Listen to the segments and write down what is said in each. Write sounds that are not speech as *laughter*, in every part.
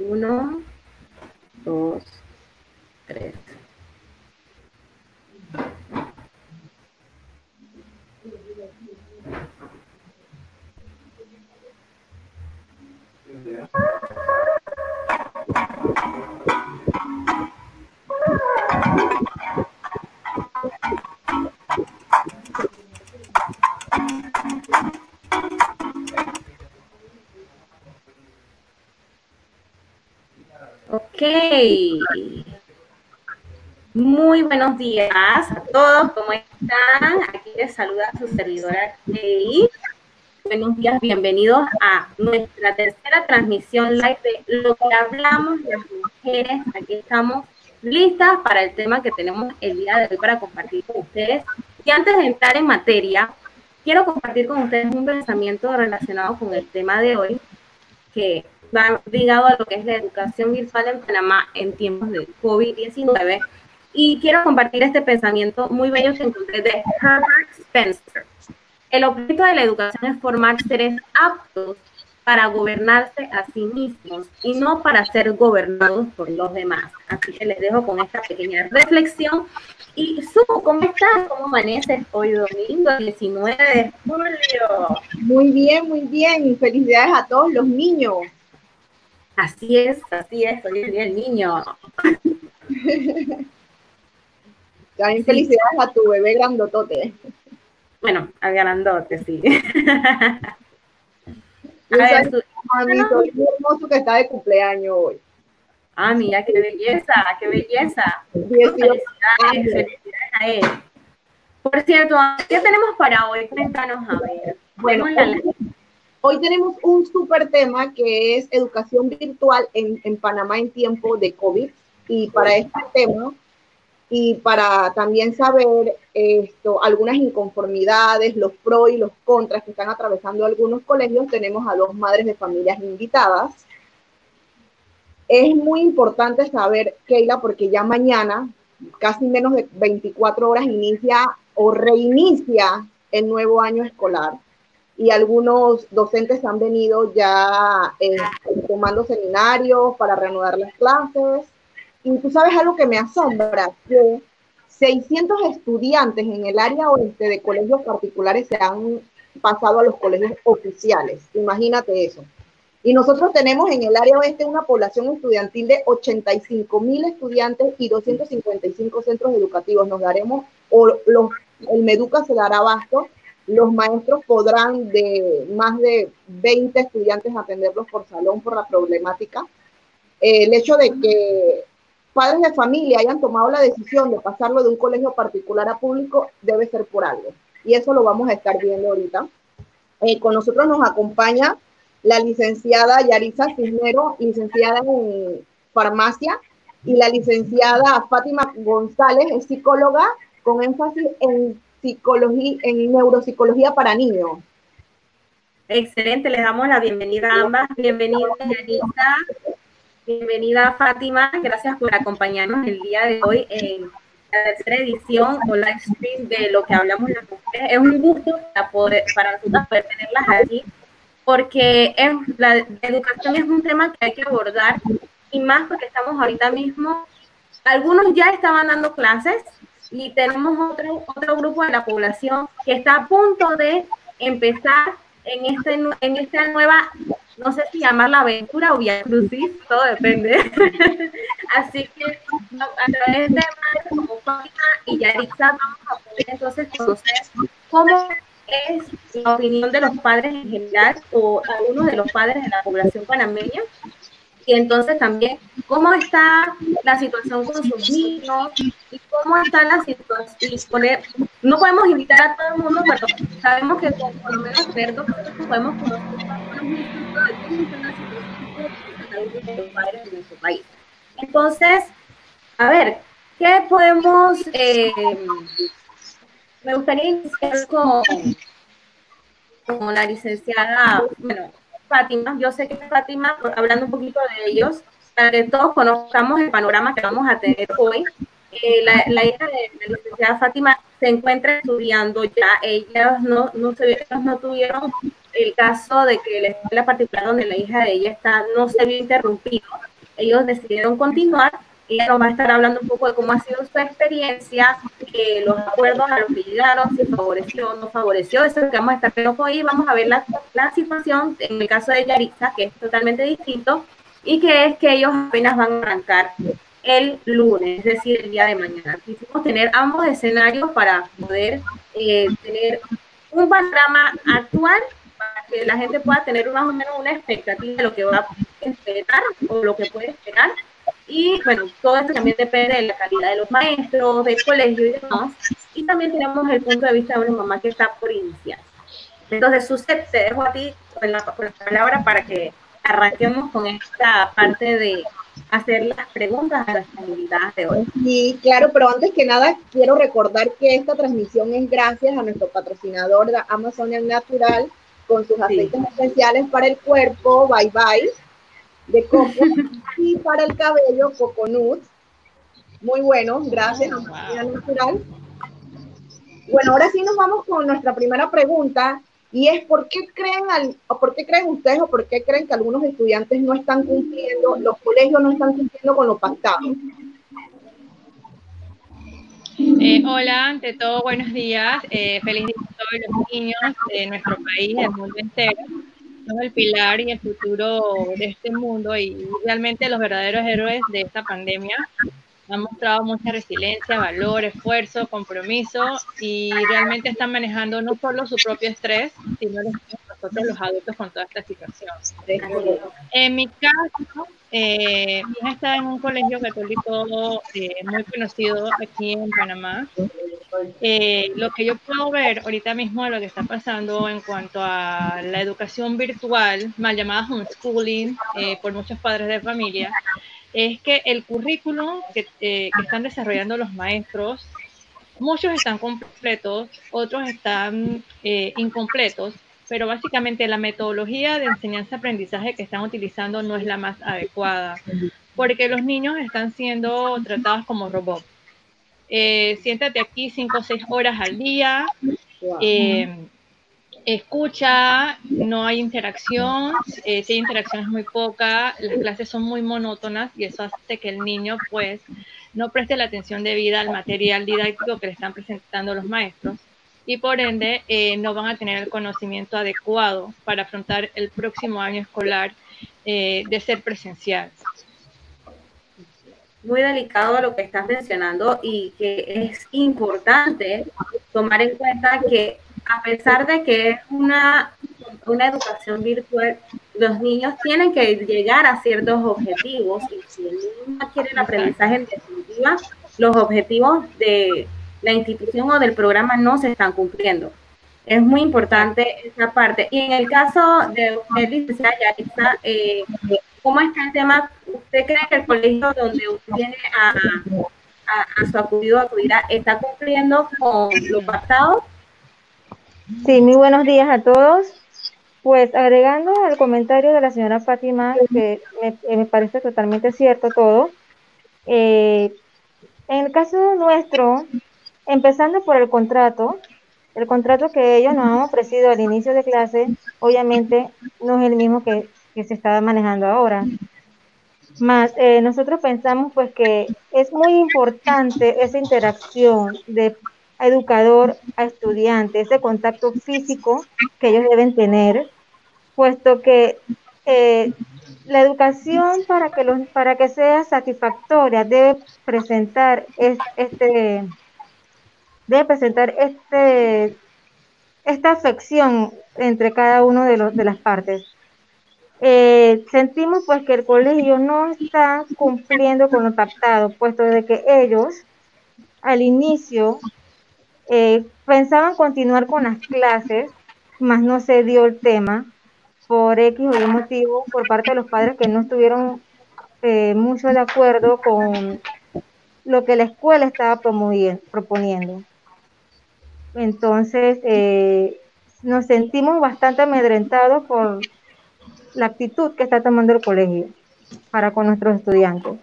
Uno, dos, tres. Ok. Muy buenos días a todos, ¿cómo están? Aquí les saluda su servidora Kay. Buenos días, bienvenidos a nuestra tercera transmisión live de lo que hablamos las mujeres. Aquí estamos listas para el tema que tenemos el día de hoy para compartir con ustedes. Y antes de entrar en materia, quiero compartir con ustedes un pensamiento relacionado con el tema de hoy, que va ligado a lo que es la educación virtual en Panamá en tiempos de COVID-19. Y quiero compartir este pensamiento muy bello que encontré de Herbert Spencer. El objeto de la educación es formar seres aptos para gobernarse a sí mismos y no para ser gobernados por los demás. Así que les dejo con esta pequeña reflexión. Y Su, ¿cómo estás? ¿Cómo amaneces hoy domingo 19 de julio? Muy bien, muy bien. Felicidades a todos los niños. Así es, así es, soy el niño. *laughs* También felicidades a tu bebé grandotote. Bueno, al grandote, sí. *laughs* a ver, muy hermoso que está de cumpleaños hoy. Ah, mira, qué belleza, qué belleza. Felicidades, felicidades a él. Por cierto, ¿qué tenemos para hoy? Cuéntanos, a ver. Bueno, Hoy tenemos un súper tema que es educación virtual en, Panamá en tiempo de COVID. Y para este tema, y para también saber esto, algunas inconformidades, los pros y los contras que están atravesando algunos colegios, tenemos a dos madres de familias invitadas. Es muy importante saber, Keila, porque ya mañana, casi menos de 24 horas, inicia o reinicia el nuevo año escolar y algunos docentes han venido ya eh, tomando seminarios para reanudar las clases. Y tú sabes algo que me asombra, que 600 estudiantes en el área oeste de colegios particulares se han pasado a los colegios oficiales. Imagínate eso. Y nosotros tenemos en el área oeste una población estudiantil de 85 mil estudiantes y 255 centros educativos. Nos daremos, o los, el Meduca se dará abasto los maestros podrán de más de 20 estudiantes atenderlos por salón por la problemática. el hecho de que padres de familia hayan tomado la decisión de pasarlo de un colegio particular a público debe ser por algo. Y eso lo vamos a estar viendo ahorita. Eh, con nosotros nos acompaña la licenciada Yarisa Cisnero, licenciada en farmacia, y la licenciada Fátima González, es psicóloga con énfasis en psicología, en neuropsicología para niños. Excelente, les damos la bienvenida a ambas. Bienvenida, Yanisa. Bienvenida, Fátima. Gracias por acompañarnos el día de hoy en la tercera edición o live stream de lo que hablamos las mujeres. Es un gusto para, poder, para nosotros poder tenerlas aquí, porque es, la educación es un tema que hay que abordar y más porque estamos ahorita mismo, algunos ya estaban dando clases, y tenemos otro, otro grupo de la población que está a punto de empezar en, este, en esta nueva, no sé si llamarla aventura o vía crucis, todo depende. *laughs* Así que a través de como Fátima y Yaritza vamos a poder entonces conocer cómo es la opinión de los padres en general o algunos de los padres de la población panameña y entonces también cómo está la situación con sus niños y cómo está la situación. no podemos invitar a todo el mundo, pero sabemos que con, por lo menos expertos podemos conocer de los padres de nuestro país. Entonces, a ver, ¿qué podemos... Eh, me gustaría iniciar con, con la licenciada, bueno, Fátima, yo sé que Fátima, hablando un poquito de ellos, para que todos conozcamos el panorama que vamos a tener hoy. Eh, la, hija de la licenciada Fátima se encuentra estudiando ya, ellas no, no, se, no tuvieron el caso de que la escuela particular donde la hija de ella está no se vio interrumpido ellos decidieron continuar ella nos va a estar hablando un poco de cómo ha sido su experiencia, los acuerdos a los que llegaron, si favoreció o no favoreció, eso es lo que vamos a estar viendo hoy. Vamos a ver la, la situación en el caso de Yarisa, que es totalmente distinto, y que es que ellos apenas van a arrancar el lunes, es decir, el día de mañana. Quisimos tener ambos escenarios para poder eh, tener un panorama actual para que la gente pueda tener más o menos una expectativa de lo que va a esperar o lo que puede esperar y bueno, todo esto también depende de la calidad de los maestros, del colegio y demás. Y también tenemos el punto de vista de una mamá que está por iniciar. Entonces, Suset, te dejo a ti con la, palabra para que arranquemos con esta parte de hacer las preguntas a las comunidades de hoy. Sí, claro, pero antes que nada quiero recordar que esta transmisión es gracias a nuestro patrocinador de Amazonian Natural con sus aceites especiales para el cuerpo, Bye Bye de coco y para el cabello coconut. Muy bueno, gracias Natural. Bueno, ahora sí nos vamos con nuestra primera pregunta y es ¿por qué creen al, o por qué creen ustedes o por qué creen que algunos estudiantes no están cumpliendo, los colegios no están cumpliendo con lo pactado? Eh, hola, ante todo, buenos días. Eh, feliz día a todos los niños de nuestro país, del mundo entero el pilar y el futuro de este mundo y realmente los verdaderos héroes de esta pandemia han mostrado mucha resiliencia, valor, esfuerzo, compromiso y realmente están manejando no solo su propio estrés, sino nosotros los adultos con toda esta situación. En mi caso, eh, mi hija está en un colegio católico eh, muy conocido aquí en Panamá. Eh, lo que yo puedo ver ahorita mismo de lo que está pasando en cuanto a la educación virtual, mal llamada homeschooling, por muchos padres de familia, es que el currículum que, que están desarrollando los maestros, muchos están completos, otros están incompletos, pero básicamente la metodología de enseñanza-aprendizaje que están utilizando no es la más adecuada, porque los niños están siendo tratados como robots. Eh, siéntate aquí cinco o seis horas al día, eh, escucha, no hay interacción, eh, si hay interacción es muy poca, las clases son muy monótonas y eso hace que el niño pues no preste la atención debida al material didáctico que le están presentando los maestros y por ende eh, no van a tener el conocimiento adecuado para afrontar el próximo año escolar eh, de ser presencial. Muy delicado lo que estás mencionando y que es importante tomar en cuenta que a pesar de que es una, una educación virtual, los niños tienen que llegar a ciertos objetivos y si el niño quiere el aprendizaje en definitiva, los objetivos de, la institución o del programa no se están cumpliendo. Es muy importante esa parte. Y en el caso de usted, licenciada Yaritza, eh, ¿cómo está el tema? ¿Usted cree que el colegio donde usted viene a, a, su acudido acudirá está cumpliendo con lo pasado? Sí, muy buenos días a todos. Pues agregando al comentario de la señora Fátima, que me, me parece totalmente cierto todo, eh, en el caso nuestro, Empezando por el contrato, el contrato que ellos nos han ofrecido al inicio de clase, obviamente no es el mismo que, se está manejando ahora. Más, eh, nosotros pensamos pues que es muy importante esa interacción de educador a estudiante, ese contacto físico que ellos deben tener, puesto que eh, la educación para que, los, para que sea satisfactoria debe presentar este, debe presentar este, esta afección entre cada uno de, los, de las partes. Eh, sentimos pues que el colegio no está cumpliendo con lo pactado, puesto de que ellos al inicio eh, pensaban continuar con las clases, mas no se dio el tema por X o Y motivo por parte de los padres que no estuvieron eh, mucho de acuerdo con lo que la escuela estaba proponiendo. Entonces, eh, nos sentimos bastante amedrentados por la actitud que está tomando el colegio para con nuestros estudiantes.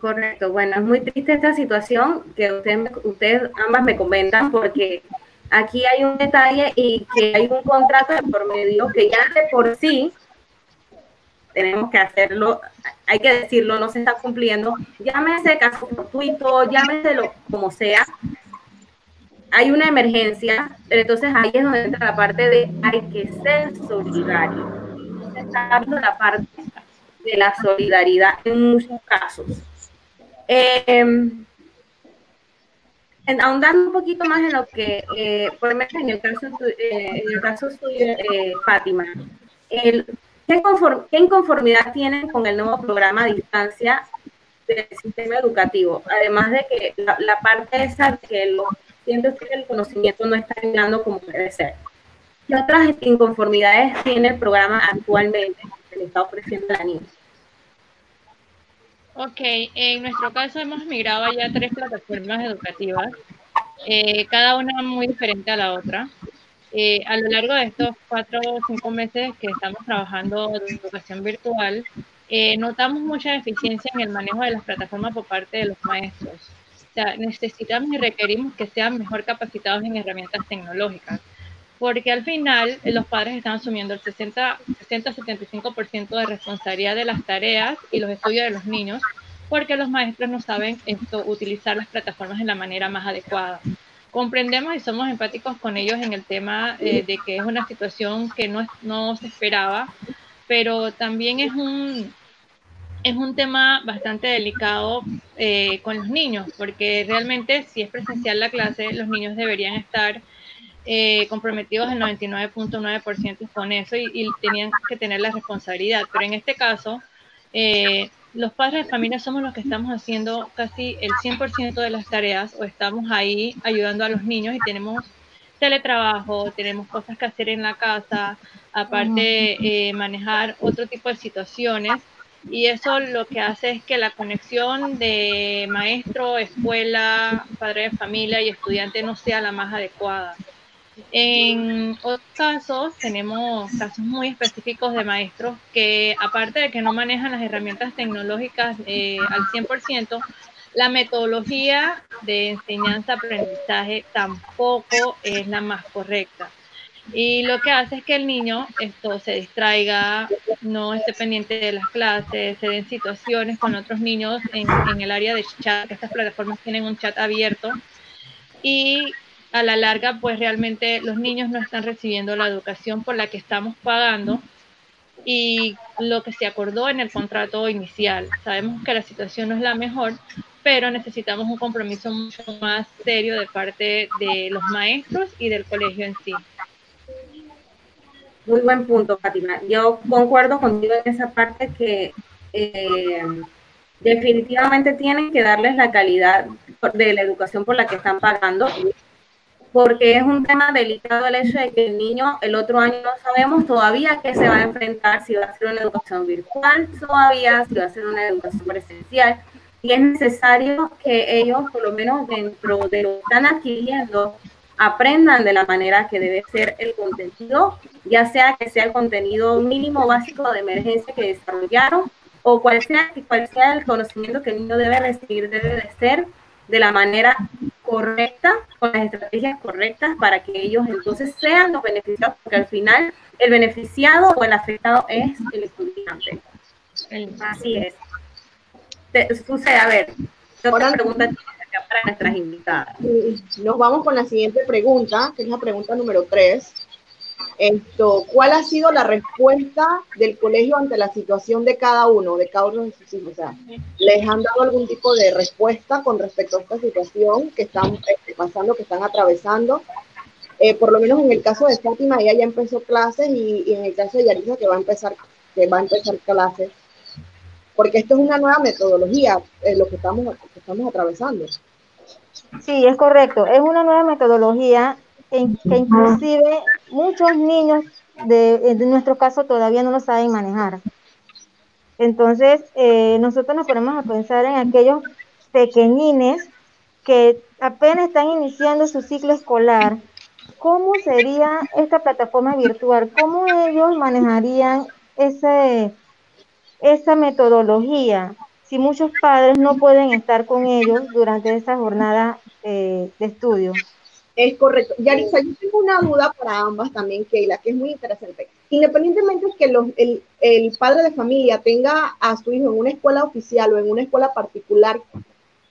Correcto, bueno, es muy triste esta situación que ustedes, ustedes ambas me comentan porque aquí hay un detalle y que hay un contrato de por medio que ya de por sí tenemos que hacerlo, hay que decirlo, no se está cumpliendo, llámese caso fortuito, llámese lo como sea, hay una emergencia, pero entonces ahí es donde entra la parte de hay que ser solidario. Está dando la parte de la solidaridad en muchos casos. Eh, ahondando un poquito más en lo que, eh, por ejemplo, en el caso, eh, en el caso suyo, eh, Fátima, el, ¿qué, inconformidad tienen con el nuevo programa a distancia del sistema educativo? Además de que la, parte esa que los siento que el conocimiento no está llegando como debe ser. ¿Qué otras inconformidades tiene el programa actualmente que le está ofreciendo a la niña? Ok, en nuestro caso hemos migrado ya tres plataformas educativas, eh, cada una muy diferente a la otra. Eh, a lo largo de estos cuatro o cinco meses que estamos trabajando en educación virtual, eh, notamos mucha eficiencia en el manejo de las plataformas por parte de los maestros. Necesitamos y requerimos que sean mejor capacitados en herramientas tecnológicas porque al final eh, los padres están asumiendo el 60-75% de responsabilidad de las tareas y los estudios de los niños, porque los maestros no saben esto, utilizar las plataformas de la manera más adecuada. Comprendemos y somos empáticos con ellos en el tema eh, de que es una situación que no, no se esperaba, pero también es un, es un tema bastante delicado eh, con los niños, porque realmente si es presencial la clase, los niños deberían estar eh, comprometidos el 99.9% con eso y, tenían que tener la responsabilidad. Pero en este caso, eh, los padres de familia somos los que estamos haciendo casi el 100% de las tareas o estamos ahí ayudando a los niños y tenemos teletrabajo, tenemos cosas que hacer en la casa, aparte eh, manejar otro tipo de situaciones y eso lo que hace es que la conexión de maestro, escuela, padre de familia y estudiante no sea la más adecuada. En otros casos, tenemos casos muy específicos de maestros que, aparte de que no manejan las herramientas tecnológicas eh, al 100%, la metodología de enseñanza-aprendizaje tampoco es la más correcta. Y lo que hace es que el niño esto se distraiga, no esté pendiente de las clases, se den situaciones con otros niños en, en el área de chat, que estas plataformas tienen un chat abierto, y a la larga, pues realmente los niños no están recibiendo la educación por la que estamos pagando y lo que se acordó en el contrato inicial. Sabemos que la situación no es la mejor, pero necesitamos un compromiso mucho más serio de parte de los maestros y del colegio en sí. Muy buen punto, Fátima. Yo concuerdo contigo en esa parte que eh, definitivamente tienen que darles la calidad de la educación por la que están pagando porque es un tema delicado el hecho de que el niño el otro año no sabemos todavía qué se va a enfrentar, si va a ser una educación virtual todavía, si va a ser una educación presencial. Y es necesario que ellos, por lo menos dentro de lo que están adquiriendo, aprendan de la manera que debe ser el contenido, ya sea que sea el contenido mínimo básico de emergencia que desarrollaron o cual sea, cual sea el conocimiento que el niño debe recibir, debe de ser de la manera correcta, con las estrategias correctas para que ellos entonces sean los beneficiados, porque al final el beneficiado o el afectado es el estudiante. Así es. Sucede, a ver, otra pregunta para nuestras invitadas. Nos vamos con la siguiente pregunta, que es la pregunta número tres. Esto, ¿Cuál ha sido la respuesta del colegio ante la situación de cada uno, de cada uno de sus hijos? O sea, ¿les han dado algún tipo de respuesta con respecto a esta situación que están este, pasando, que están atravesando? Eh, por lo menos en el caso de Fátima, ella ya empezó clases y, en el caso de Yarisa que va a empezar, que va a empezar clases, porque esto es una nueva metodología, eh, lo que estamos, que estamos atravesando. Sí, es correcto, es una nueva metodología en que inclusive muchos niños de, nuestro caso todavía no lo saben manejar. Entonces, eh, nosotros nos ponemos a pensar en aquellos pequeñines que apenas están iniciando su ciclo escolar. ¿Cómo sería esta plataforma virtual? ¿Cómo ellos manejarían ese, esa metodología si muchos padres no pueden estar con ellos durante esa jornada eh, de estudio? Es correcto. Yarisa, yo tengo una duda para ambas también, Keila, que es muy interesante. independientemente de que el, el, padre de familia tenga a su hijo en una escuela oficial o en una escuela particular,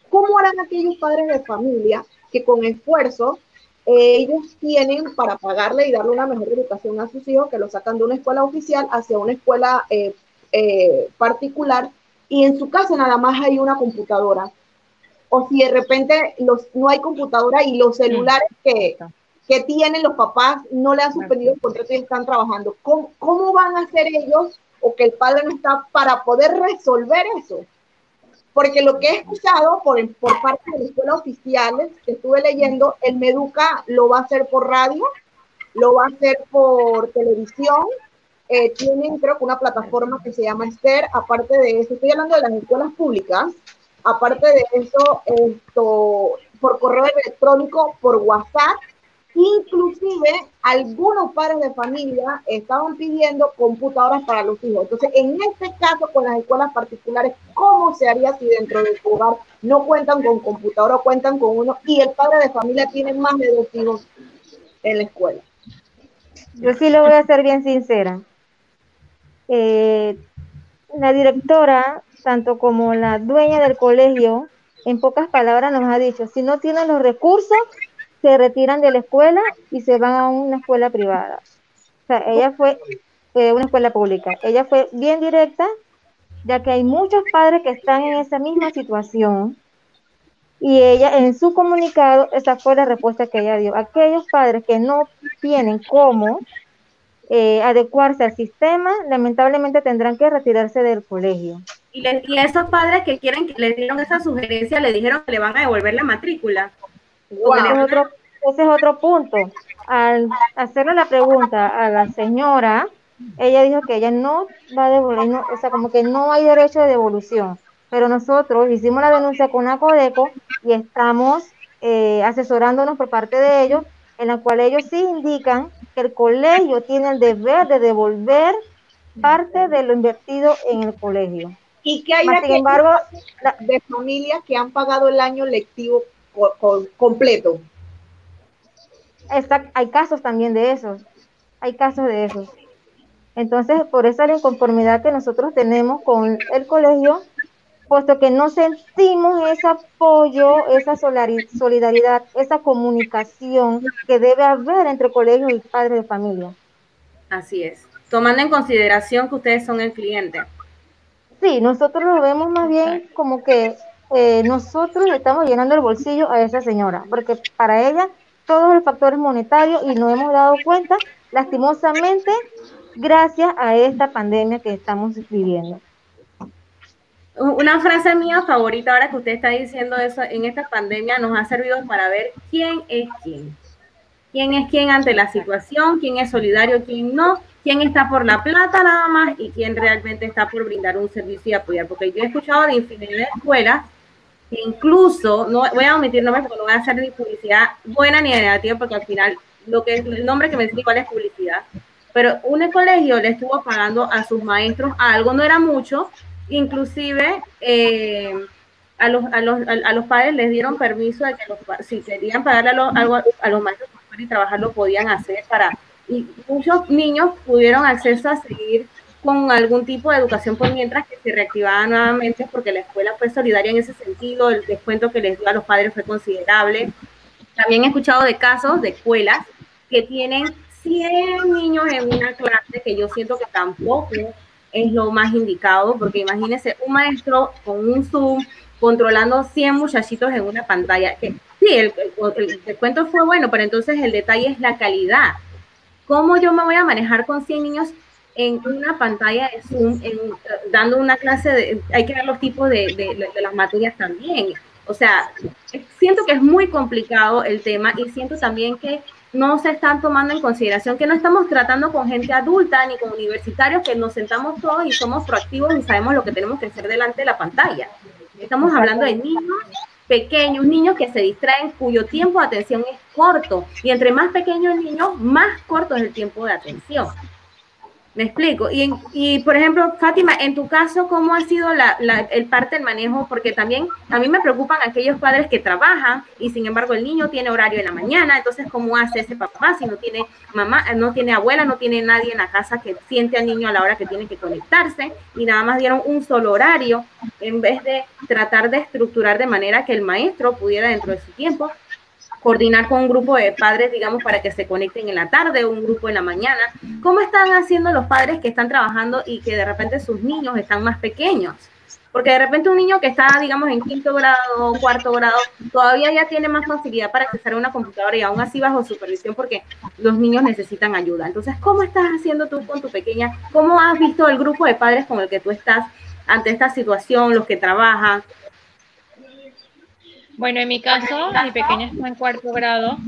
¿cómo harán aquellos padres de familia que con esfuerzo eh, ellos tienen para pagarle y darle una mejor educación a sus hijos, que lo sacan de una escuela oficial hacia una escuela eh, particular y en su casa nada más hay una computadora? O si de repente los, no hay computadora y los celulares que, que tienen los papás no le han suspendido el contrato y están trabajando. ¿Cómo, ¿Cómo, van a hacer ellos o que el padre no está para poder resolver eso? Porque lo que he escuchado por, por parte de las escuelas oficiales que estuve leyendo, el Meduca lo va a hacer por radio, lo va a hacer por televisión, eh, tienen creo que una plataforma que se llama Esther, aparte de eso, estoy hablando de las escuelas públicas, aparte de eso, esto, por correo electrónico, por WhatsApp, Inclusive, algunos padres de familia estaban pidiendo computadoras para los hijos. Entonces, en este caso, con las escuelas particulares, ¿cómo se haría si dentro de su hogar no cuentan con computadora o cuentan con uno y el padre de familia tiene más de dos hijos en la escuela? Yo sí lo voy a ser bien sincera. Eh, la directora, tanto como la dueña del colegio, en pocas palabras nos ha dicho, si no tienen los recursos, se retiran de la escuela y se van a una escuela privada. O sea, ella fue eh, una escuela pública. Ella fue bien directa, ya que hay muchos padres que están en esa misma situación. Y ella, en su comunicado, esa fue la respuesta que ella dio. Aquellos padres que no tienen cómo eh, adecuarse al sistema, lamentablemente tendrán que retirarse del colegio. Y, y esos padres que quieren, que le dieron esa sugerencia, le dijeron que le van a devolver la matrícula. Ese, es otro, ese es otro punto. Al hacerle la pregunta a la señora, ella dijo que ella no va a devolver, o sea, como que no hay derecho de devolución. Pero nosotros hicimos la denuncia con ACODECO y estamos eh, asesorándonos por parte de ellos, en la cual ellos sí indican que el colegio tiene el deber de devolver parte de lo invertido en el colegio. ¿Y que hay sin embargo, de familias que han pagado el año lectivo completo. hay casos también de esos, hay casos de esos. Entonces, por esa la inconformidad que nosotros tenemos con el colegio, puesto que no sentimos ese apoyo, esa solidaridad, esa comunicación que debe haber entre colegio y padres de familia. Así es. Tomando en consideración que ustedes son el cliente. Sí, nosotros lo vemos más bien como que eh, nosotros estamos llenando el bolsillo a esa señora, porque para ella todos los factores monetarios y nos hemos dado cuenta, lastimosamente, gracias a esta pandemia que estamos viviendo. Una frase mía favorita ahora que usted está diciendo eso, en esta pandemia nos ha servido para ver quién es quién. Quién es quién ante la situación, quién es solidario, quién no, quién está por la plata nada más y quién realmente está por brindar un servicio y apoyar. Porque yo he escuchado de infinidad de escuelas incluso, no voy a omitir nombres porque no voy a hacer ni publicidad buena ni negativa, porque al final lo que es el nombre que me dice cuál es publicidad. Pero un colegio le estuvo pagando a sus maestros algo, no era mucho, inclusive eh, a, los, a, los, a, los, padres les dieron permiso de que los, si querían pagarle algo a los maestros y trabajar lo podían hacer para y muchos niños pudieron acceso a seguir con algún tipo de educación por mientras que se reactivaba nuevamente porque la escuela fue solidaria en ese sentido, el descuento que les dio a los padres fue considerable. También he escuchado de casos de escuelas que tienen 100 niños en una clase que yo siento que tampoco es lo más indicado, porque imagínense un maestro con un Zoom controlando 100 muchachitos en una pantalla. Que, sí, el, el descuento fue bueno, pero entonces el detalle es la calidad. ¿Cómo yo me voy a manejar con 100 niños en una pantalla de Zoom, dando una clase de, hay que ver los tipos de, de, las materias también. O sea, siento que es muy complicado el tema y siento también que no se están tomando en consideración que no estamos tratando con gente adulta ni con universitarios que nos sentamos todos y somos proactivos y sabemos lo que tenemos que hacer delante de la pantalla. Estamos hablando de niños pequeños, niños que se distraen, cuyo tiempo de atención es corto. Y entre más pequeños el niño, más corto es el tiempo de atención. Me explico. Y, y, por ejemplo, Fátima, en tu caso, ¿cómo ha sido la, el parte del manejo? Porque también a mí me preocupan aquellos padres que trabajan y sin embargo el niño tiene horario en la mañana. Entonces, ¿cómo hace ese papá si no tiene mamá, no tiene abuela, no tiene nadie en la casa que siente al niño a la hora que tiene que conectarse? Y nada más dieron un solo horario en vez de tratar de estructurar de manera que el maestro pudiera dentro de su tiempo coordinar con un grupo de padres, digamos, para que se conecten en la tarde, un grupo en la mañana. ¿Cómo están haciendo los padres que están trabajando y que de repente sus niños están más pequeños? Porque de repente un niño que está, digamos, en quinto grado o cuarto grado, todavía ya tiene más facilidad para acceder a una computadora y aún así bajo supervisión porque los niños necesitan ayuda. Entonces, ¿cómo estás haciendo tú con tu pequeña? ¿Cómo has visto el grupo de padres con el que tú estás ante esta situación, los que trabajan? Bueno, en mi caso, mi pequeña está en cuarto grado,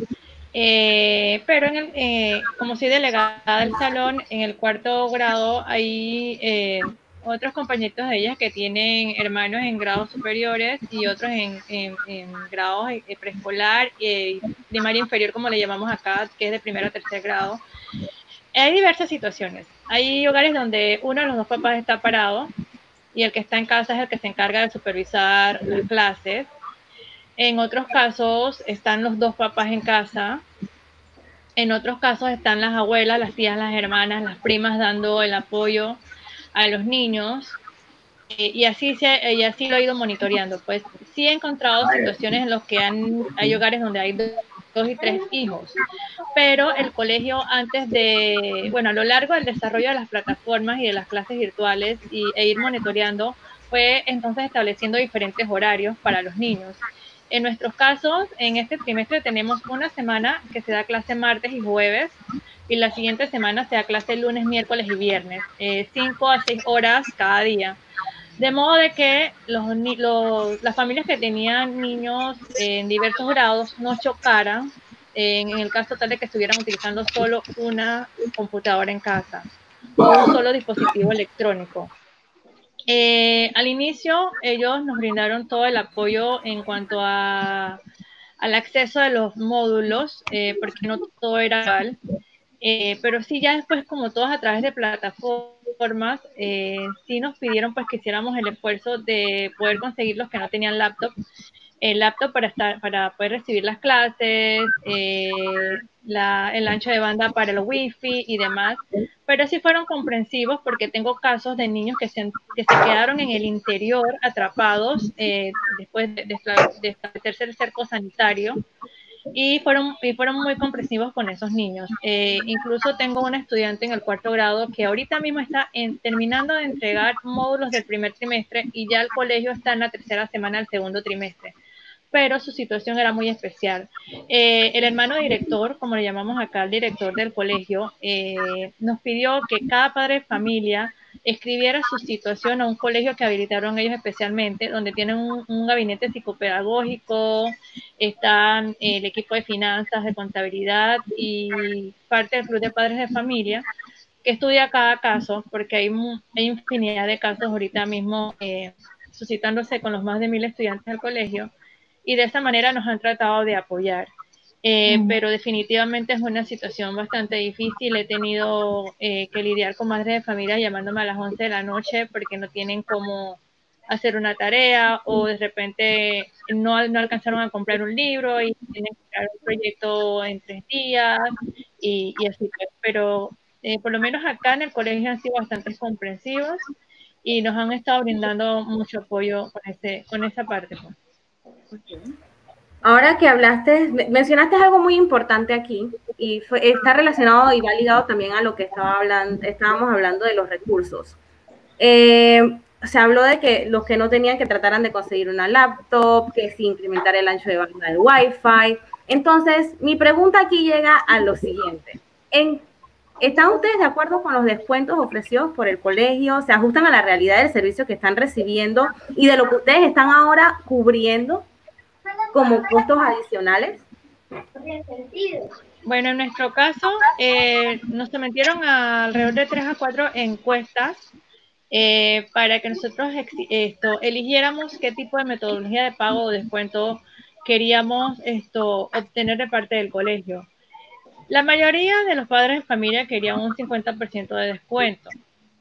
eh, pero en el, eh, como soy delegada del salón, en el cuarto grado hay eh, otros compañeros de ellas que tienen hermanos en grados superiores y otros en, en, grados preescolar y primaria inferior, como le llamamos acá, que es de primero a tercer grado. Hay diversas situaciones. Hay hogares donde uno de los dos papás está parado y el que está en casa es el que se encarga de supervisar las clases en otros casos están los dos papás en casa. En otros casos están las abuelas, las tías, las hermanas, las primas dando el apoyo a los niños. Eh, y así, se, y así lo he ido monitoreando. Pues sí he encontrado situaciones en las que han, hay hogares donde hay dos y tres hijos. Pero el colegio antes de, bueno, a lo largo del desarrollo de las plataformas y de las clases virtuales y, e ir monitoreando, fue entonces estableciendo diferentes horarios para los niños. En nuestros casos, en este trimestre tenemos una semana que se da clase martes y jueves y la siguiente semana se da clase lunes, miércoles y viernes, eh, cinco a seis horas cada día. De modo de que los, los, las familias que tenían niños en diversos grados no chocaran en, el caso tal de que estuvieran utilizando solo una computadora en casa o un solo dispositivo electrónico. Eh, al inicio ellos nos brindaron todo el apoyo en cuanto a, al acceso de los módulos, eh, porque no todo era igual. Eh, pero sí, ya después, como todos a través de plataformas, sí nos pidieron pues que hiciéramos el esfuerzo de poder conseguir los que no tenían laptop el laptop para, estar, para poder recibir las clases, eh, el ancho de banda para el wifi y demás, pero sí fueron comprensivos porque tengo casos de niños que se, que se quedaron en el interior atrapados eh, después de, establecerse el cerco sanitario. Y fueron, y fueron muy comprensivos con esos niños. Eh, incluso tengo una estudiante en el cuarto grado que ahorita mismo está terminando de entregar módulos del primer trimestre y ya el colegio está en la tercera semana del segundo trimestre pero su situación era muy especial. Eh, el hermano director, como le llamamos acá, el director del colegio, eh, nos pidió que cada padre de familia escribiera su situación a un colegio que habilitaron ellos especialmente, donde tienen un, gabinete psicopedagógico, están el equipo de finanzas, de contabilidad y parte del club de padres de familia, que estudia cada caso, porque hay, hay infinidad de casos ahorita mismo eh, suscitándose con los más de mil estudiantes del colegio y de esa manera nos han tratado de apoyar. Eh, pero definitivamente es una situación bastante difícil. He tenido eh, que lidiar con madres de familia llamándome a las 11 de la noche porque no tienen cómo hacer una tarea o de repente no, no alcanzaron a comprar un libro y tienen que crear un proyecto en tres días y, y así. Pues. Pero eh, por lo menos acá en el colegio han sido bastante comprensivos y nos han estado brindando mucho apoyo con, ese, con esa parte. Pues. Ahora que hablaste, mencionaste algo muy importante aquí y está relacionado y va ligado también a lo que estaba hablando, estábamos hablando de los recursos. Eh, se habló de que los que no tenían que trataran de conseguir una laptop, que si incrementar el ancho de banda del Wi-Fi. Entonces, mi pregunta aquí llega a lo siguiente. ¿Están ustedes de acuerdo con los descuentos ofrecidos por el colegio? ¿Se ajustan a la realidad del servicio que están recibiendo y de lo que ustedes están ahora cubriendo? Como costos adicionales? Bueno, en nuestro caso, eh, nos sometieron alrededor de tres a cuatro encuestas eh, para que nosotros esto, eligiéramos qué tipo de metodología de pago o descuento queríamos esto, obtener de parte del colegio. La mayoría de los padres de familia querían un 50% de descuento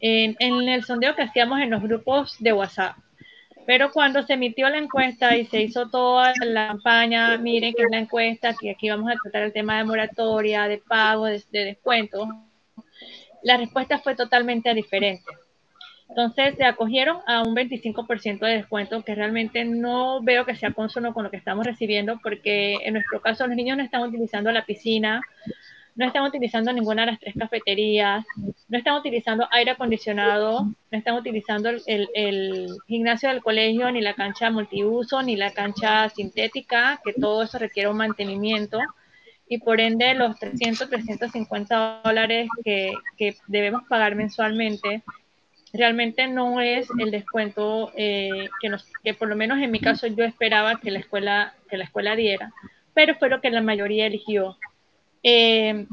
en, en el sondeo que hacíamos en los grupos de WhatsApp. Pero cuando se emitió la encuesta y se hizo toda la campaña, miren que es la encuesta, que aquí vamos a tratar el tema de moratoria, de pago, de, de descuento, la respuesta fue totalmente diferente. Entonces se acogieron a un 25% de descuento, que realmente no veo que sea consono con lo que estamos recibiendo, porque en nuestro caso los niños no están utilizando la piscina, no están utilizando ninguna de las tres cafeterías, no están utilizando aire acondicionado, no están utilizando el, gimnasio del colegio, ni la cancha multiuso, ni la cancha sintética, que todo eso requiere un mantenimiento. Y por ende, los 300, 350 dólares que, que debemos pagar mensualmente realmente no es el descuento eh, que, nos, que por lo menos en mi caso yo esperaba que la escuela, que la escuela diera, pero fue lo que la mayoría eligió. Eh,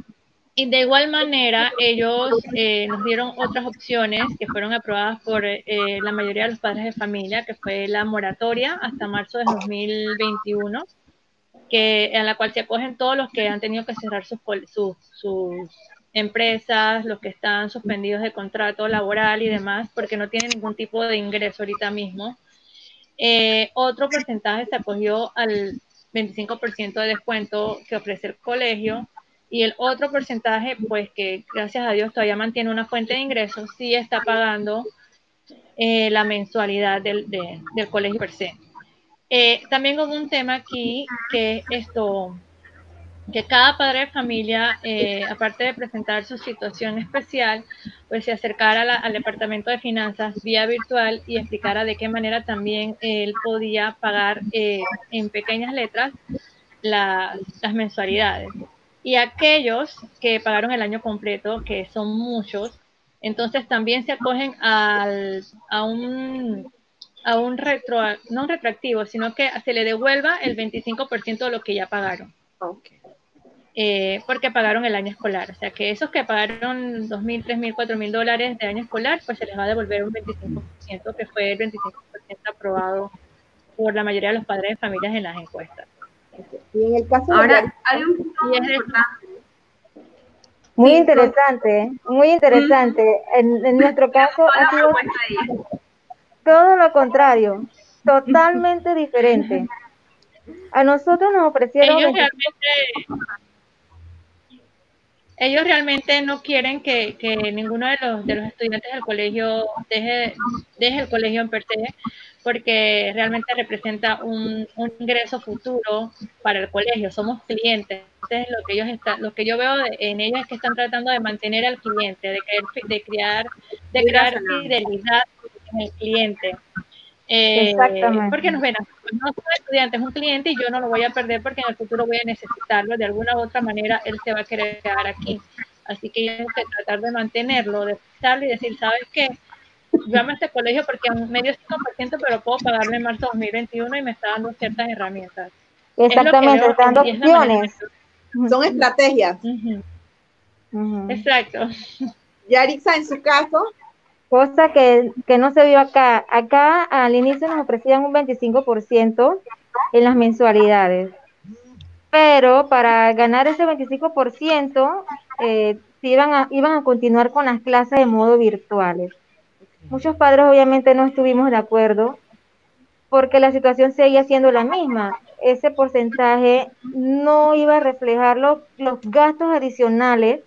y de igual manera, ellos eh, nos dieron otras opciones que fueron aprobadas por eh, la mayoría de los padres de familia, que fue la moratoria hasta marzo de 2021, que, en la cual se acogen todos los que han tenido que cerrar sus, sus, sus empresas, los que están suspendidos de contrato laboral y demás, porque no tienen ningún tipo de ingreso ahorita mismo. Eh, otro porcentaje se acogió al 25% de descuento que ofrece el colegio y el otro porcentaje, pues que gracias a Dios todavía mantiene una fuente de ingresos, sí está pagando eh, la mensualidad del, de, del, colegio per se. Eh, también hubo un tema aquí que esto, que cada padre de familia, eh, aparte de presentar su situación especial, pues se acercara al departamento de finanzas vía virtual y explicara de qué manera también él podía pagar eh, en pequeñas letras la, las mensualidades. Y aquellos que pagaron el año completo, que son muchos, entonces también se acogen al, a un a un retro, no un retroactivo, sino que se le devuelva el 25% de lo que ya pagaron. Okay eh, porque pagaron el año escolar. O sea que esos que pagaron 2.000, 3.000, 4.000 dólares de año escolar, pues se les va a devolver un 25%, que fue el 25% aprobado por la mayoría de los padres de familias en las encuestas. Y en el caso Ahora, de... hay un muy interesante, muy interesante. En, en nuestro caso ha sido todo lo contrario, totalmente diferente. A nosotros nos ofrecieron... Ellos realmente, ellos realmente no quieren que, que, ninguno de los, de los estudiantes del colegio deje, deje el colegio en per se, porque realmente representa un, un, ingreso futuro para el colegio. Somos clientes. Entonces, lo que ellos están, lo que yo veo en ellos es que están tratando de mantener al cliente, de, crear, de crear, de crear fidelidad en el cliente. Eh, Exactamente. Porque nos ven, no soy estudiante, es un cliente y yo no lo voy a perder porque en el futuro voy a necesitarlo. De alguna u otra manera, él se va a querer quedar aquí. Así que yo tengo que tratar de mantenerlo, de estarlo y decir, ¿sabes qué? Yo amo este colegio porque me dio 5%, pero puedo pagarlo en marzo de 2021 y me está dando ciertas herramientas. Exactamente, está dando opciones. Son estrategias. Uh -huh. Uh -huh. Exacto. Yarixa, en su caso, cosa que, que, no se vio acá. Acá al inicio nos ofrecían un 25% en las mensualidades, pero para ganar ese 25% eh, iban, a, iban a continuar con las clases de modo virtuales. Muchos padres obviamente no estuvimos de acuerdo porque la situación seguía siendo la misma. Ese porcentaje no iba a reflejar los, los gastos adicionales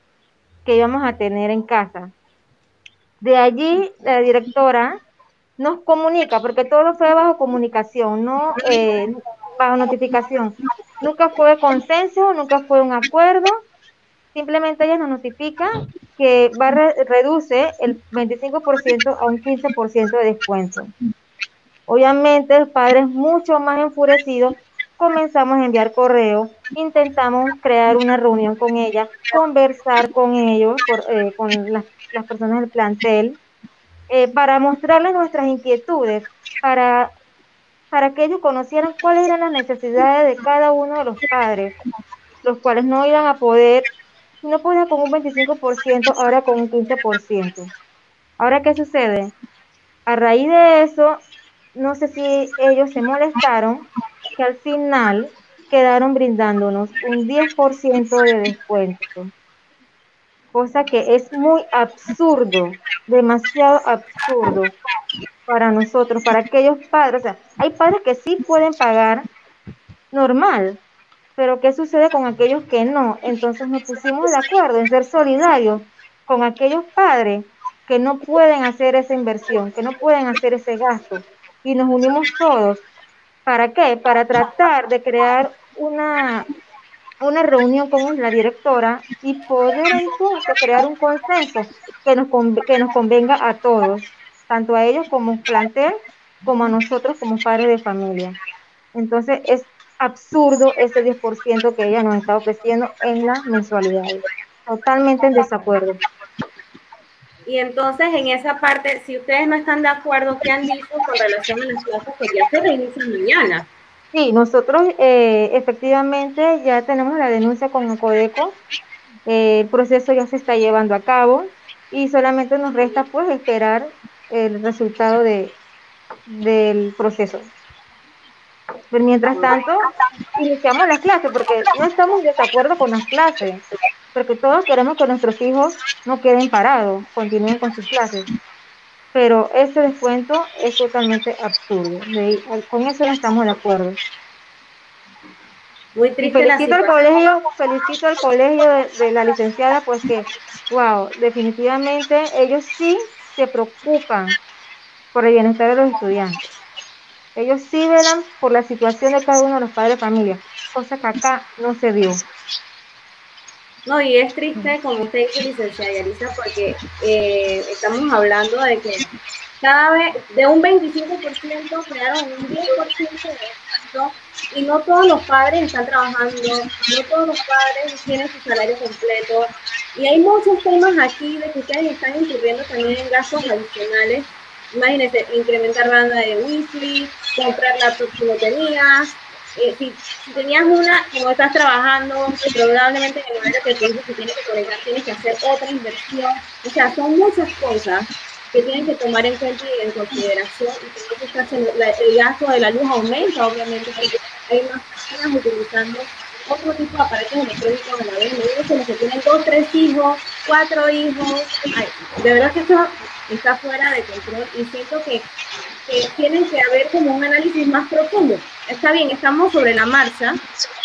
que íbamos a tener en casa. De allí la directora nos comunica, porque todo fue bajo comunicación, no eh, bajo notificación. Nunca fue consenso, nunca fue un acuerdo, simplemente ella nos notifica que va reduce el 25% a un 15% de descuento. Obviamente, los padres mucho más enfurecidos comenzamos a enviar correos, intentamos crear una reunión con ella, conversar con ellos, eh, con las, las, personas del plantel, eh, para mostrarles nuestras inquietudes, para, para que ellos conocieran cuáles eran las necesidades de cada uno de los padres, los cuales no iban a poder, no podían con un 25%, ahora con un 15%. Ahora, ¿qué sucede? A raíz de eso, no sé si ellos se molestaron que al final quedaron brindándonos un 10% de descuento, cosa que es muy absurdo, demasiado absurdo para nosotros, para aquellos padres. O sea, hay padres que sí pueden pagar normal, pero ¿qué sucede con aquellos que no? Entonces nos pusimos de acuerdo en ser solidarios con aquellos padres que no pueden hacer esa inversión, que no pueden hacer ese gasto, y nos unimos todos. ¿Para qué? Para tratar de crear una, una reunión con la directora y poder entonces crear un consenso que nos, que nos convenga a todos, tanto a ellos como plantel, como a nosotros como padres de familia. Entonces es absurdo ese 10% que ella nos está ofreciendo en la mensualidad. Totalmente en desacuerdo. Y entonces en esa parte, si ustedes no están de acuerdo, ¿qué han dicho con relación a las clases que ya se reinician mañana? Sí, nosotros eh, efectivamente ya tenemos la denuncia con el Codeco, el proceso ya se está llevando a cabo y solamente nos resta pues esperar el resultado de, del proceso. Pero mientras tanto, iniciamos las clases porque no estamos de acuerdo con las clases, porque todos queremos que nuestros hijos no queden parados, continúen con sus clases. Pero ese descuento es totalmente absurdo. con eso no estamos de acuerdo. Muy triste felicito al colegio, felicito al colegio de, de, la licenciada, pues que, wow, definitivamente ellos sí se preocupan por el bienestar de los estudiantes. Ellos sí velan por la situación de cada uno de los padres de familia, cosa que acá no se vio. No, y es triste, como usted dice, licenciada Yarisa, porque eh, estamos hablando de que cada vez, de un 25% quedaron un 10% de esto, y no todos los padres están trabajando, no todos los padres tienen su salario completo, y hay muchos temas aquí de que ustedes están incurriendo también en gastos adicionales Imagínense, incrementar banda de wifi, comprar la que. Eh, si, tenías una, como estás trabajando, probablemente en el momento que tu hijo se tiene que conectar, tienes que hacer otra inversión. O sea, son muchas cosas que tienen que tomar en cuenta y en consideración. Y que el gasto de la luz aumenta, obviamente, porque hay más personas utilizando otro tipo de aparatos electrónicos a la vez. Me digo que tienen dos, tres hijos, cuatro hijos. de verdad que esto está fuera de control y siento que, que tienen que haber como un análisis más profundo. Está bien, estamos sobre la marcha,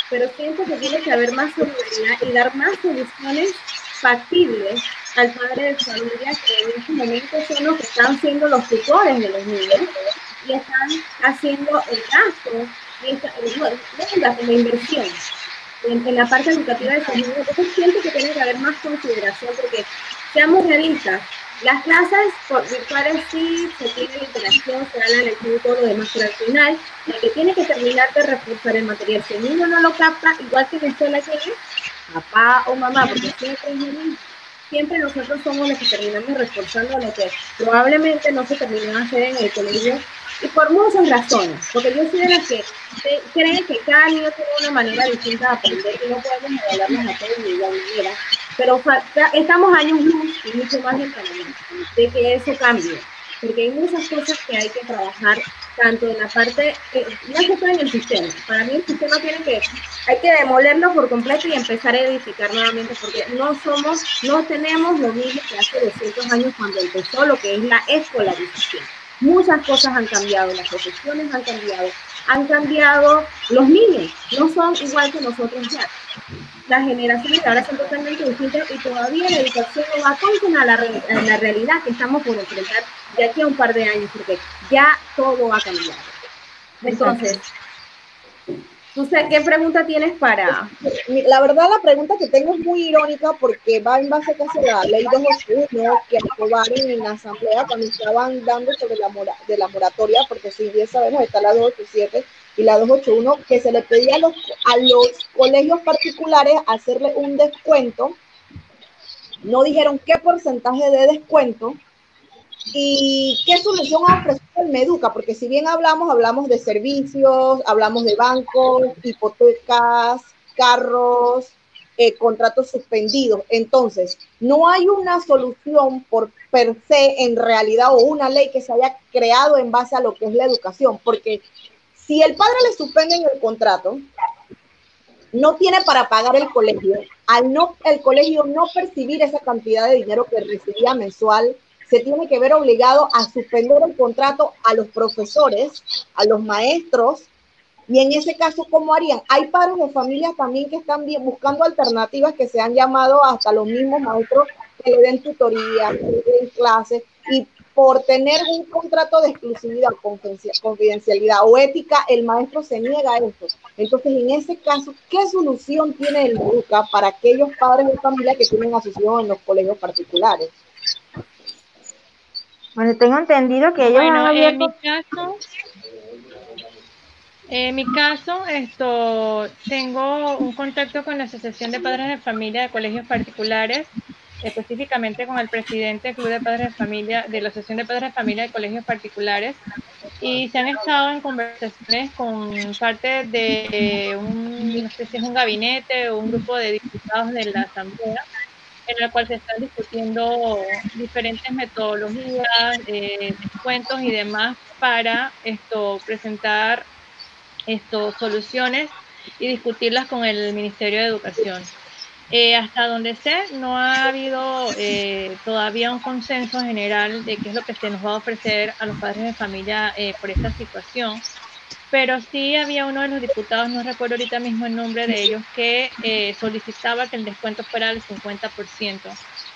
pero siento que tiene que haber más solidaridad y dar más soluciones factibles al padre de familia que en este momento son los que están siendo los tutores de los niños y están haciendo el gasto, y esta, no, la inversión en, en, la parte educativa de esos niños. Entonces siento que tiene que haber más consideración porque seamos realistas, las clases virtuales sí se tiene interacción, se da la lectura y lo demás, pero al final, el que tiene que terminar de reforzar el material, si el niño no lo capta, igual que en la tiene, papá o mamá, porque siempre siempre nosotros somos los que terminamos reforzando lo que probablemente no se terminó de hacer en el colegio y por muchas razones, porque yo soy de que creen que cada niño tiene una manera distinta de aprender y no podemos modelarnos a todos de igual manera, pero estamos años luz y mucho más de de que eso cambie, porque hay muchas cosas que hay que trabajar tanto en la parte, eh, no es que en el sistema, para mí el sistema tiene que, hay que demolerlo por completo y empezar a edificar nuevamente, porque no somos, no tenemos lo mismo que hace 200 años cuando empezó lo que es la escolarización. Muchas cosas han cambiado, las profesiones han cambiado, han cambiado los niños, no son igual que nosotros ya. Las generaciones ahora son totalmente distintas y todavía la educación no va con la, la realidad que estamos por enfrentar de aquí a un par de años, porque ya todo ha cambiado. Entonces, ¿qué pregunta tienes para...? La verdad, la pregunta que tengo es muy irónica porque va en base a la ley 281 que aprobaron en la asamblea cuando estaban dando sobre la, mora, de la moratoria, porque si bien sabemos está la 287 y la 281, que se le pedía a los, a los colegios particulares hacerle un descuento. No dijeron qué porcentaje de descuento, ¿Y qué solución ha el Meduca? Porque si bien hablamos, hablamos de servicios, hablamos de bancos, hipotecas, carros, eh, contratos suspendidos. Entonces, no hay una solución por per se en realidad o una ley que se haya creado en base a lo que es la educación, porque si el padre le suspenden el contrato, no tiene para pagar el colegio, al no el colegio no percibir esa cantidad de dinero que recibía mensual, se tiene que ver obligado a suspender el contrato a los profesores, a los maestros, y en ese caso, ¿cómo harían? Hay padres de familia también que están buscando alternativas que se han llamado hasta los mismos maestros que le den tutoría, que le den clases, y por tener un contrato de exclusividad, confidencialidad o ética, el maestro se niega a eso. Entonces, en ese caso, ¿qué solución tiene el MUCA para aquellos padres de familia que tienen a sus hijos en los colegios particulares? Bueno, tengo entendido que ellos bueno, en mi caso, en mi caso, esto tengo un contacto con la Asociación de Padres de Familia de Colegios Particulares específicamente con el presidente del Club de Padres de Familia, de la Asociación de Padres de Familia de Colegios Particulares, y se han estado en conversaciones con parte de un, no sé si es un gabinete o un grupo de diputados de la Asamblea, en el cual se están discutiendo diferentes metodologías, eh, descuentos y demás para esto presentar esto, soluciones y discutirlas con el Ministerio de Educación. Eh, hasta donde sé, no ha habido eh, todavía un consenso general de qué es lo que se nos va a ofrecer a los padres de familia eh, por esta situación, pero sí había uno de los diputados, no recuerdo ahorita mismo el nombre de ellos, que solicitaba que el descuento fuera del 50%,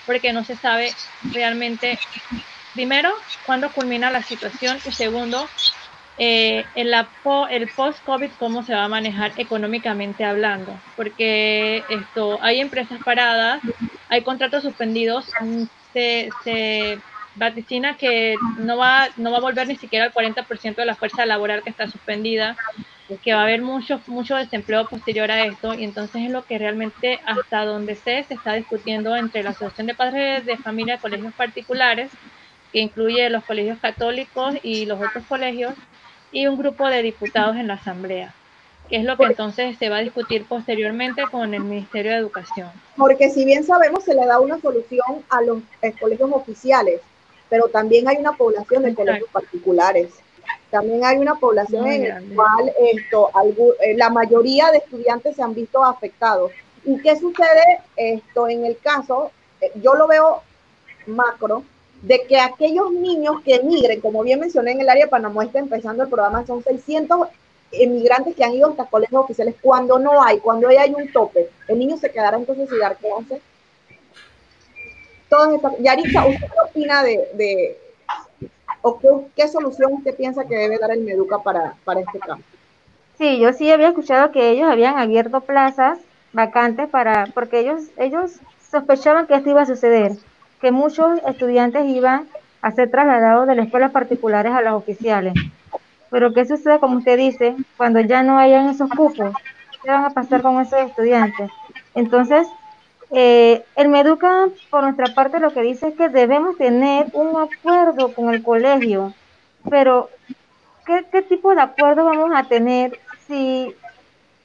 porque no se sabe realmente, primero, cuándo culmina la situación y segundo, eh, el, el post-COVID, cómo se va a manejar económicamente hablando, porque esto, hay empresas paradas, hay contratos suspendidos, se, se vaticina que no va, no va a volver ni siquiera el 40% de la fuerza laboral que está suspendida, que va a haber mucho, mucho desempleo posterior a esto, y entonces es lo que realmente hasta donde sé se está discutiendo entre la Asociación de Padres de Familia de Colegios Particulares, que incluye los colegios católicos y los otros colegios, y un grupo de diputados en la Asamblea, que es lo que entonces se va a discutir posteriormente con el Ministerio de Educación. Porque si bien sabemos se le da una solución a los eh, colegios oficiales, pero también hay una población de colegios particulares. También hay una población en la cual esto, eh, la mayoría de estudiantes se han visto afectados. ¿Y qué sucede esto en el caso? Eh, yo lo veo macro, de que aquellos niños que emigren, como bien mencioné en el área de Panamá, está empezando el programa, son 600 emigrantes que han ido hasta colegios oficiales cuando no hay, cuando hay un tope, el niño se quedará entonces sin dar clases. Todas estas, Yarisa, ¿usted qué opina de, o qué, solución usted piensa que debe dar el Meduca para, para este caso? Sí, yo sí había escuchado que ellos habían abierto plazas vacantes para, porque ellos, ellos sospechaban que esto iba a suceder que muchos estudiantes iban a ser trasladados de las escuelas particulares a las oficiales. Pero ¿qué sucede, como usted dice, cuando ya no hayan esos cupos? ¿Qué van a pasar con esos estudiantes? Entonces, eh, el Meduca, por nuestra parte, lo que dice es que debemos tener un acuerdo con el colegio. Pero, ¿qué, qué tipo de acuerdo vamos a tener si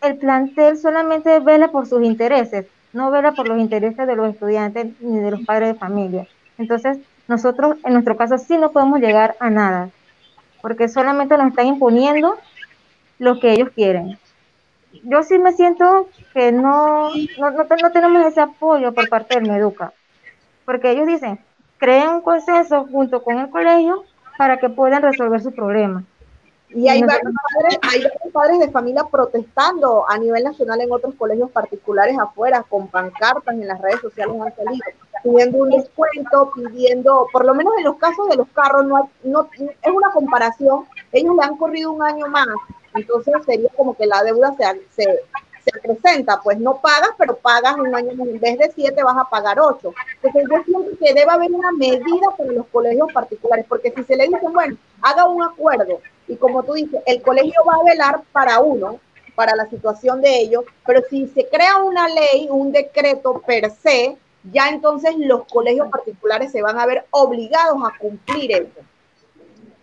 el plantel solamente vela por sus intereses? No vela por los intereses de los estudiantes ni de los padres de familia. Entonces, nosotros en nuestro caso sí no podemos llegar a nada, porque solamente nos están imponiendo lo que ellos quieren. Yo sí me siento que no, no, no, tenemos ese apoyo por parte del Meduca, porque ellos dicen, creen un consenso junto con el colegio para que puedan resolver su problema. Y hay varios, padres, de familia protestando a nivel nacional en otros colegios particulares afuera, con pancartas en las redes sociales han salido, pidiendo un descuento, pidiendo, por lo menos en los casos de los carros, no, no es una comparación, ellos le han corrido un año más, entonces sería como que la deuda se, se, se presenta, pues no pagas, pero pagas un año, en vez de siete vas a pagar ocho. Entonces yo siento que debe haber una medida para los colegios particulares, porque si se le dice, bueno, haga un acuerdo, y como tú dices, el colegio va a velar para uno, para la situación de ellos, pero si se crea una ley, un decreto per se, ya entonces los colegios particulares se van a ver obligados a cumplir eso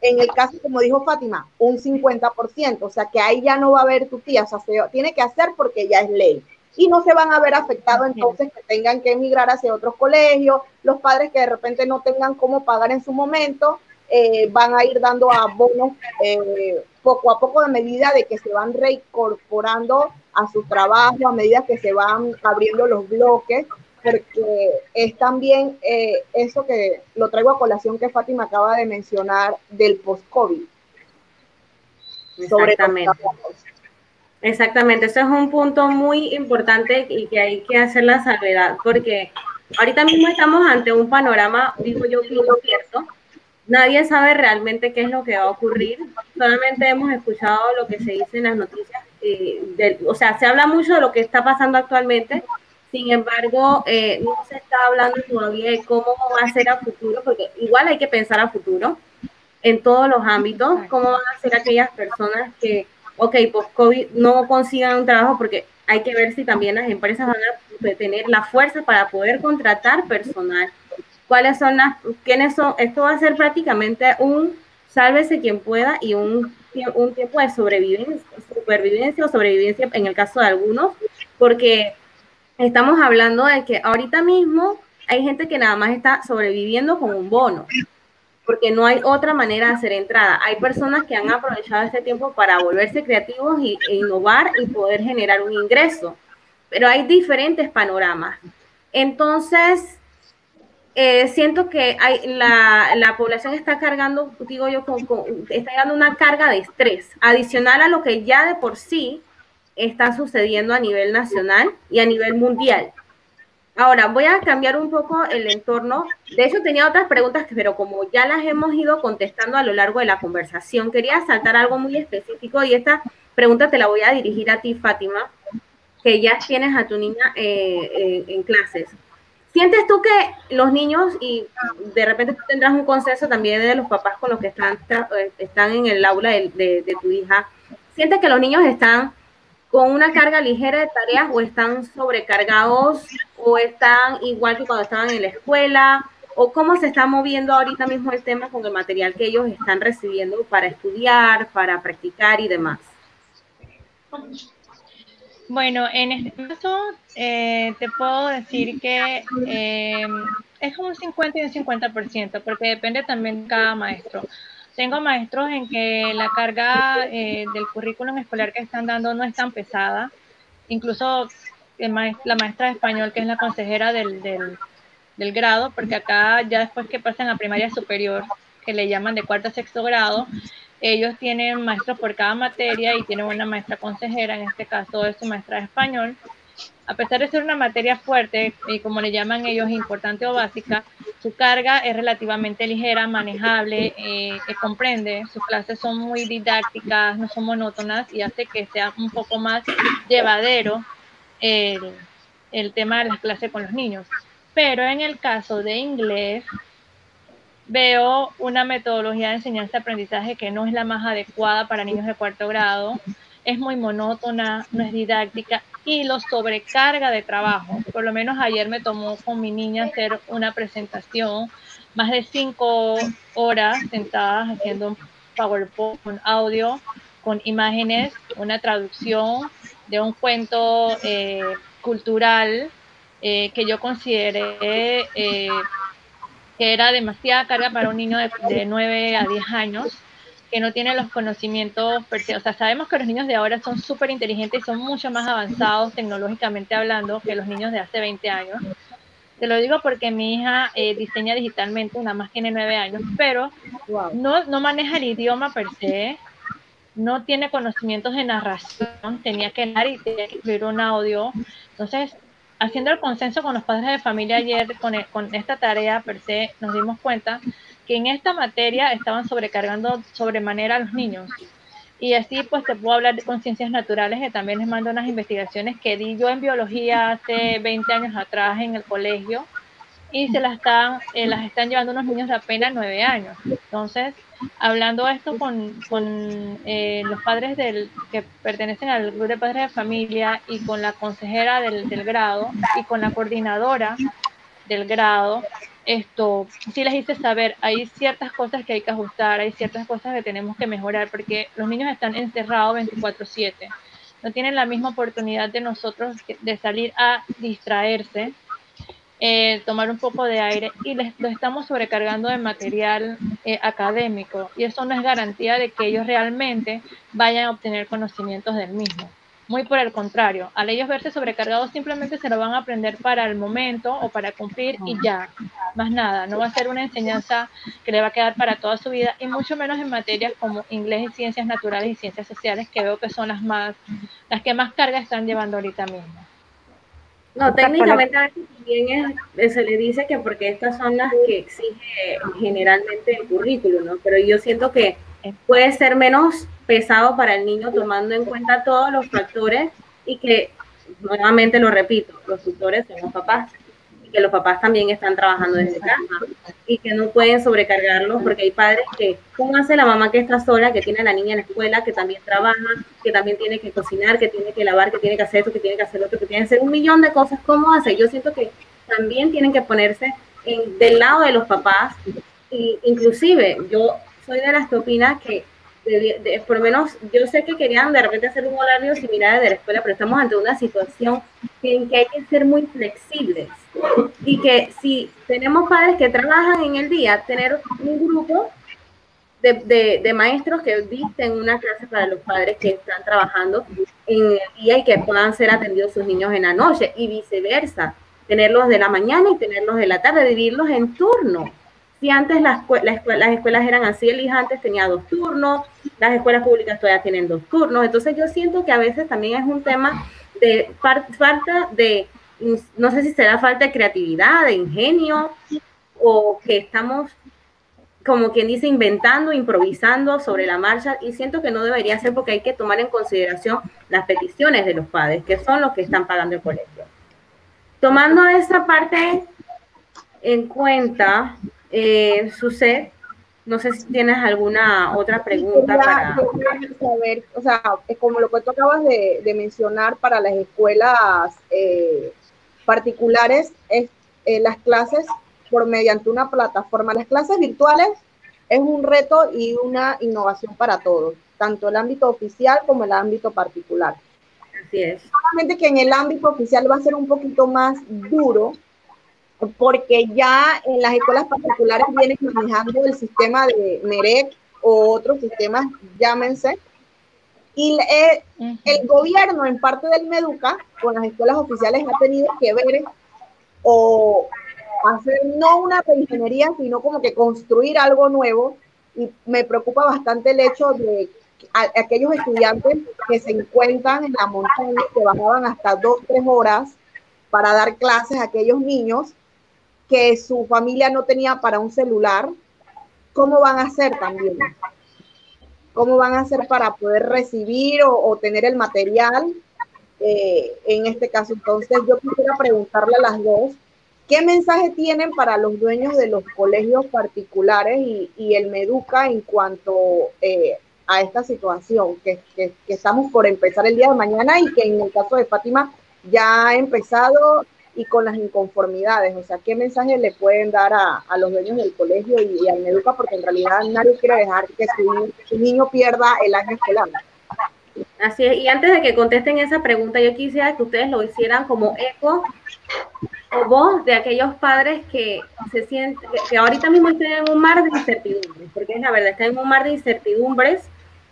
en el caso, como dijo Fátima, un 50%, o sea que ahí ya no va a haber tu tía, o sea, se tiene que hacer porque ya es ley. Y no se van a ver afectados entonces que tengan que emigrar hacia otros colegios, los padres que de repente no tengan cómo pagar en su momento, eh, van a ir dando abonos eh, poco a poco de medida de que se van reincorporando a su trabajo a medida que se van abriendo los bloques, porque es también eh, eso que lo traigo a colación que Fátima acaba de mencionar del post-COVID. Exactamente. Exactamente, eso es un punto muy importante y que hay que hacer la salvedad, porque ahorita mismo estamos ante un panorama, digo yo, que cierto. Nadie sabe realmente qué es lo que va a ocurrir. Solamente hemos escuchado lo que se dice en las noticias. Eh, o sea, se habla mucho de lo que está pasando actualmente. Sin embargo, eh, no se está hablando todavía de cómo va a ser a futuro, porque igual hay que pensar a futuro en todos los ámbitos. ¿Cómo van a ser aquellas personas que, ok, post-COVID no consigan un trabajo? Porque hay que ver si también las empresas van a tener la fuerza para poder contratar personal. ¿Cuáles son las, quiénes son? Esto va a ser prácticamente un sálvese quien pueda y un, un tiempo de sobrevivencia, supervivencia o sobrevivencia en el caso de algunos, porque estamos hablando de que ahorita mismo hay gente que nada más está sobreviviendo con un bono porque no hay otra manera de hacer entrada. Hay personas que han aprovechado este tiempo para volverse creativos y, e innovar y poder generar un ingreso, pero hay diferentes panoramas. Entonces, eh, siento que hay, la, la, población está cargando, digo yo, con, está dando una carga de estrés adicional a lo que ya de por sí está sucediendo a nivel nacional y a nivel mundial. Ahora, voy a cambiar un poco el entorno. De hecho, tenía otras preguntas, pero como ya las hemos ido contestando a lo largo de la conversación, quería saltar algo muy específico y esta pregunta te la voy a dirigir a ti, Fátima, que ya tienes a tu niña eh, eh, en clases. ¿Sientes tú que los niños, y de repente tú tendrás un consenso también de los papás con los que están, eh, están en el aula de, de tu hija, ¿sientes que los niños están con una carga ligera de tareas o están sobrecargados o están igual que cuando estaban en la escuela o cómo se está moviendo ahorita mismo el tema con el material que ellos están recibiendo para estudiar, para practicar y demás. Bueno, en este caso eh, te puedo decir que eh, es un 50 y un 50%, porque depende también de cada maestro. Tengo maestros en que la carga eh, del currículum escolar que están dando no es tan pesada. Incluso la maestra de español, que es la consejera del, grado, porque acá ya después que pasan a primaria superior, que le llaman de cuarto a sexto grado, ellos tienen maestros por cada materia y tienen una maestra consejera, en este caso es su maestra de español, a pesar de ser una materia fuerte y como le llaman ellos importante o básica, su carga es relativamente ligera, manejable, eh, comprende, sus clases son muy didácticas, no son monótonas y hace que sea un poco más llevadero el, el tema de las clases con los niños. Pero en el caso de inglés, veo una metodología de enseñanza-aprendizaje que no es la más adecuada para niños de cuarto grado, es muy monótona, no es didáctica y lo sobrecarga de trabajo. Por lo menos ayer me tomó con mi niña hacer una presentación, más de cinco horas sentadas haciendo un PowerPoint con audio, con imágenes, una traducción de un cuento eh, cultural eh, que yo consideré eh, que era demasiada carga para un niño de, de 9 a 10 años que no tienen los conocimientos, o sea, sabemos que los niños de ahora son súper inteligentes y son mucho más avanzados tecnológicamente hablando que los niños de hace 20 años. Te lo digo porque mi hija eh, diseña digitalmente, nada más tiene 9 años, pero no, no maneja el idioma per se, no tiene conocimientos de narración, tenía que leer y tenía que escribir un audio. Entonces, haciendo el consenso con los padres de familia ayer con, con esta tarea per se, nos dimos cuenta que en esta materia estaban sobrecargando sobremanera a los niños. Y así pues te puedo hablar de conciencias naturales, que también les mando unas investigaciones que di yo en biología hace 20 años atrás en el colegio y se las están, eh, las están llevando unos niños de apenas 9 años. Entonces, hablando esto con, con eh, los padres del, que pertenecen al grupo de padres de familia y con la consejera del, del grado y con la coordinadora del grado, esto, sí les hice saber, hay ciertas cosas que hay que ajustar, hay ciertas cosas que tenemos que mejorar, porque los niños están encerrados 24/7, no tienen la misma oportunidad de nosotros de salir a distraerse, eh, tomar un poco de aire y les lo estamos sobrecargando de material eh, académico. Y eso no es garantía de que ellos realmente vayan a obtener conocimientos del mismo. Muy por el contrario, al ellos verse sobrecargados simplemente se lo van a aprender para el momento o para cumplir y ya, más nada. No va a ser una enseñanza que le va a quedar para toda su vida y mucho menos en materias como inglés y ciencias naturales y ciencias sociales que veo que son las más, las que más carga están llevando ahorita mismo. No, técnicamente también se le dice que porque estas son las que exige generalmente el currículo, ¿no? Pero yo siento que puede ser menos pesado para el niño tomando en cuenta todos los factores y que, nuevamente lo repito, los tutores son los papás que los papás también están trabajando desde casa y que no pueden sobrecargarlos porque hay padres que, ¿cómo hace la mamá que está sola, que tiene a la niña en la escuela, que también trabaja, que también tiene que cocinar, que tiene que lavar, que tiene que hacer esto, que tiene que hacer otro, que tiene que hacer un millón de cosas? ¿Cómo hace? Yo siento que también tienen que ponerse en, del lado de los papás y inclusive yo soy de las que opina que por lo menos yo sé que querían de repente hacer un horario similar de la escuela, pero estamos ante una situación en que hay que ser muy flexibles. Y que si tenemos padres que trabajan en el día, tener un grupo de, de, maestros que dicten una clase para los padres que están trabajando en el día y que puedan ser atendidos sus niños en la noche y viceversa, tenerlos de la mañana y tenerlos de la tarde, dividirlos en turno si antes las, las escuelas eran así, el hija antes tenía dos turnos, las escuelas públicas todavía tienen dos turnos, entonces yo siento que a veces también es un tema de falta de, no sé si será falta de creatividad, de ingenio, o que estamos, como quien dice, inventando, improvisando sobre la marcha, y siento que no debería ser porque hay que tomar en consideración las peticiones de los padres, que son los que están pagando el colegio. Tomando esa parte en cuenta, eh, Suset, no sé si tienes alguna otra pregunta para... saber, o sea, como lo que tú acabas de, mencionar para las escuelas eh, particulares, es eh, las clases por mediante una plataforma. Las clases virtuales es un reto y una innovación para todos, tanto el ámbito oficial como el ámbito particular. Así es. Solamente que en el ámbito oficial va a ser un poquito más duro porque ya en las escuelas particulares vienen manejando el sistema de MEREC o otros sistemas, llámense, y eh, el gobierno, en parte del MEDUCA, con las escuelas oficiales, ha tenido que ver o hacer no una ingeniería, sino como que construir algo nuevo. Y me preocupa bastante el hecho de aquellos estudiantes que se encuentran en la montaña, que bajaban hasta dos, tres horas para dar clases a aquellos niños que su familia no tenía para un celular, ¿cómo van a hacer también? ¿Cómo van a hacer para poder recibir o, tener el material? Eh, en este caso, entonces yo quisiera preguntarle a las dos, ¿qué mensaje tienen para los dueños de los colegios particulares y, el Meduca en cuanto eh, a esta situación que, que, estamos por empezar el día de mañana y que en el caso de Fátima ya ha empezado y con las inconformidades. O sea, ¿qué mensaje le pueden dar a, los dueños del colegio y, a Meduca? Porque en realidad nadie quiere dejar que su, niño pierda el año escolar. Así es, y antes de que contesten esa pregunta, yo quisiera que ustedes lo hicieran como eco o voz de aquellos padres que se sienten, que ahorita mismo están en un mar de incertidumbres, porque es la verdad, están en un mar de incertidumbres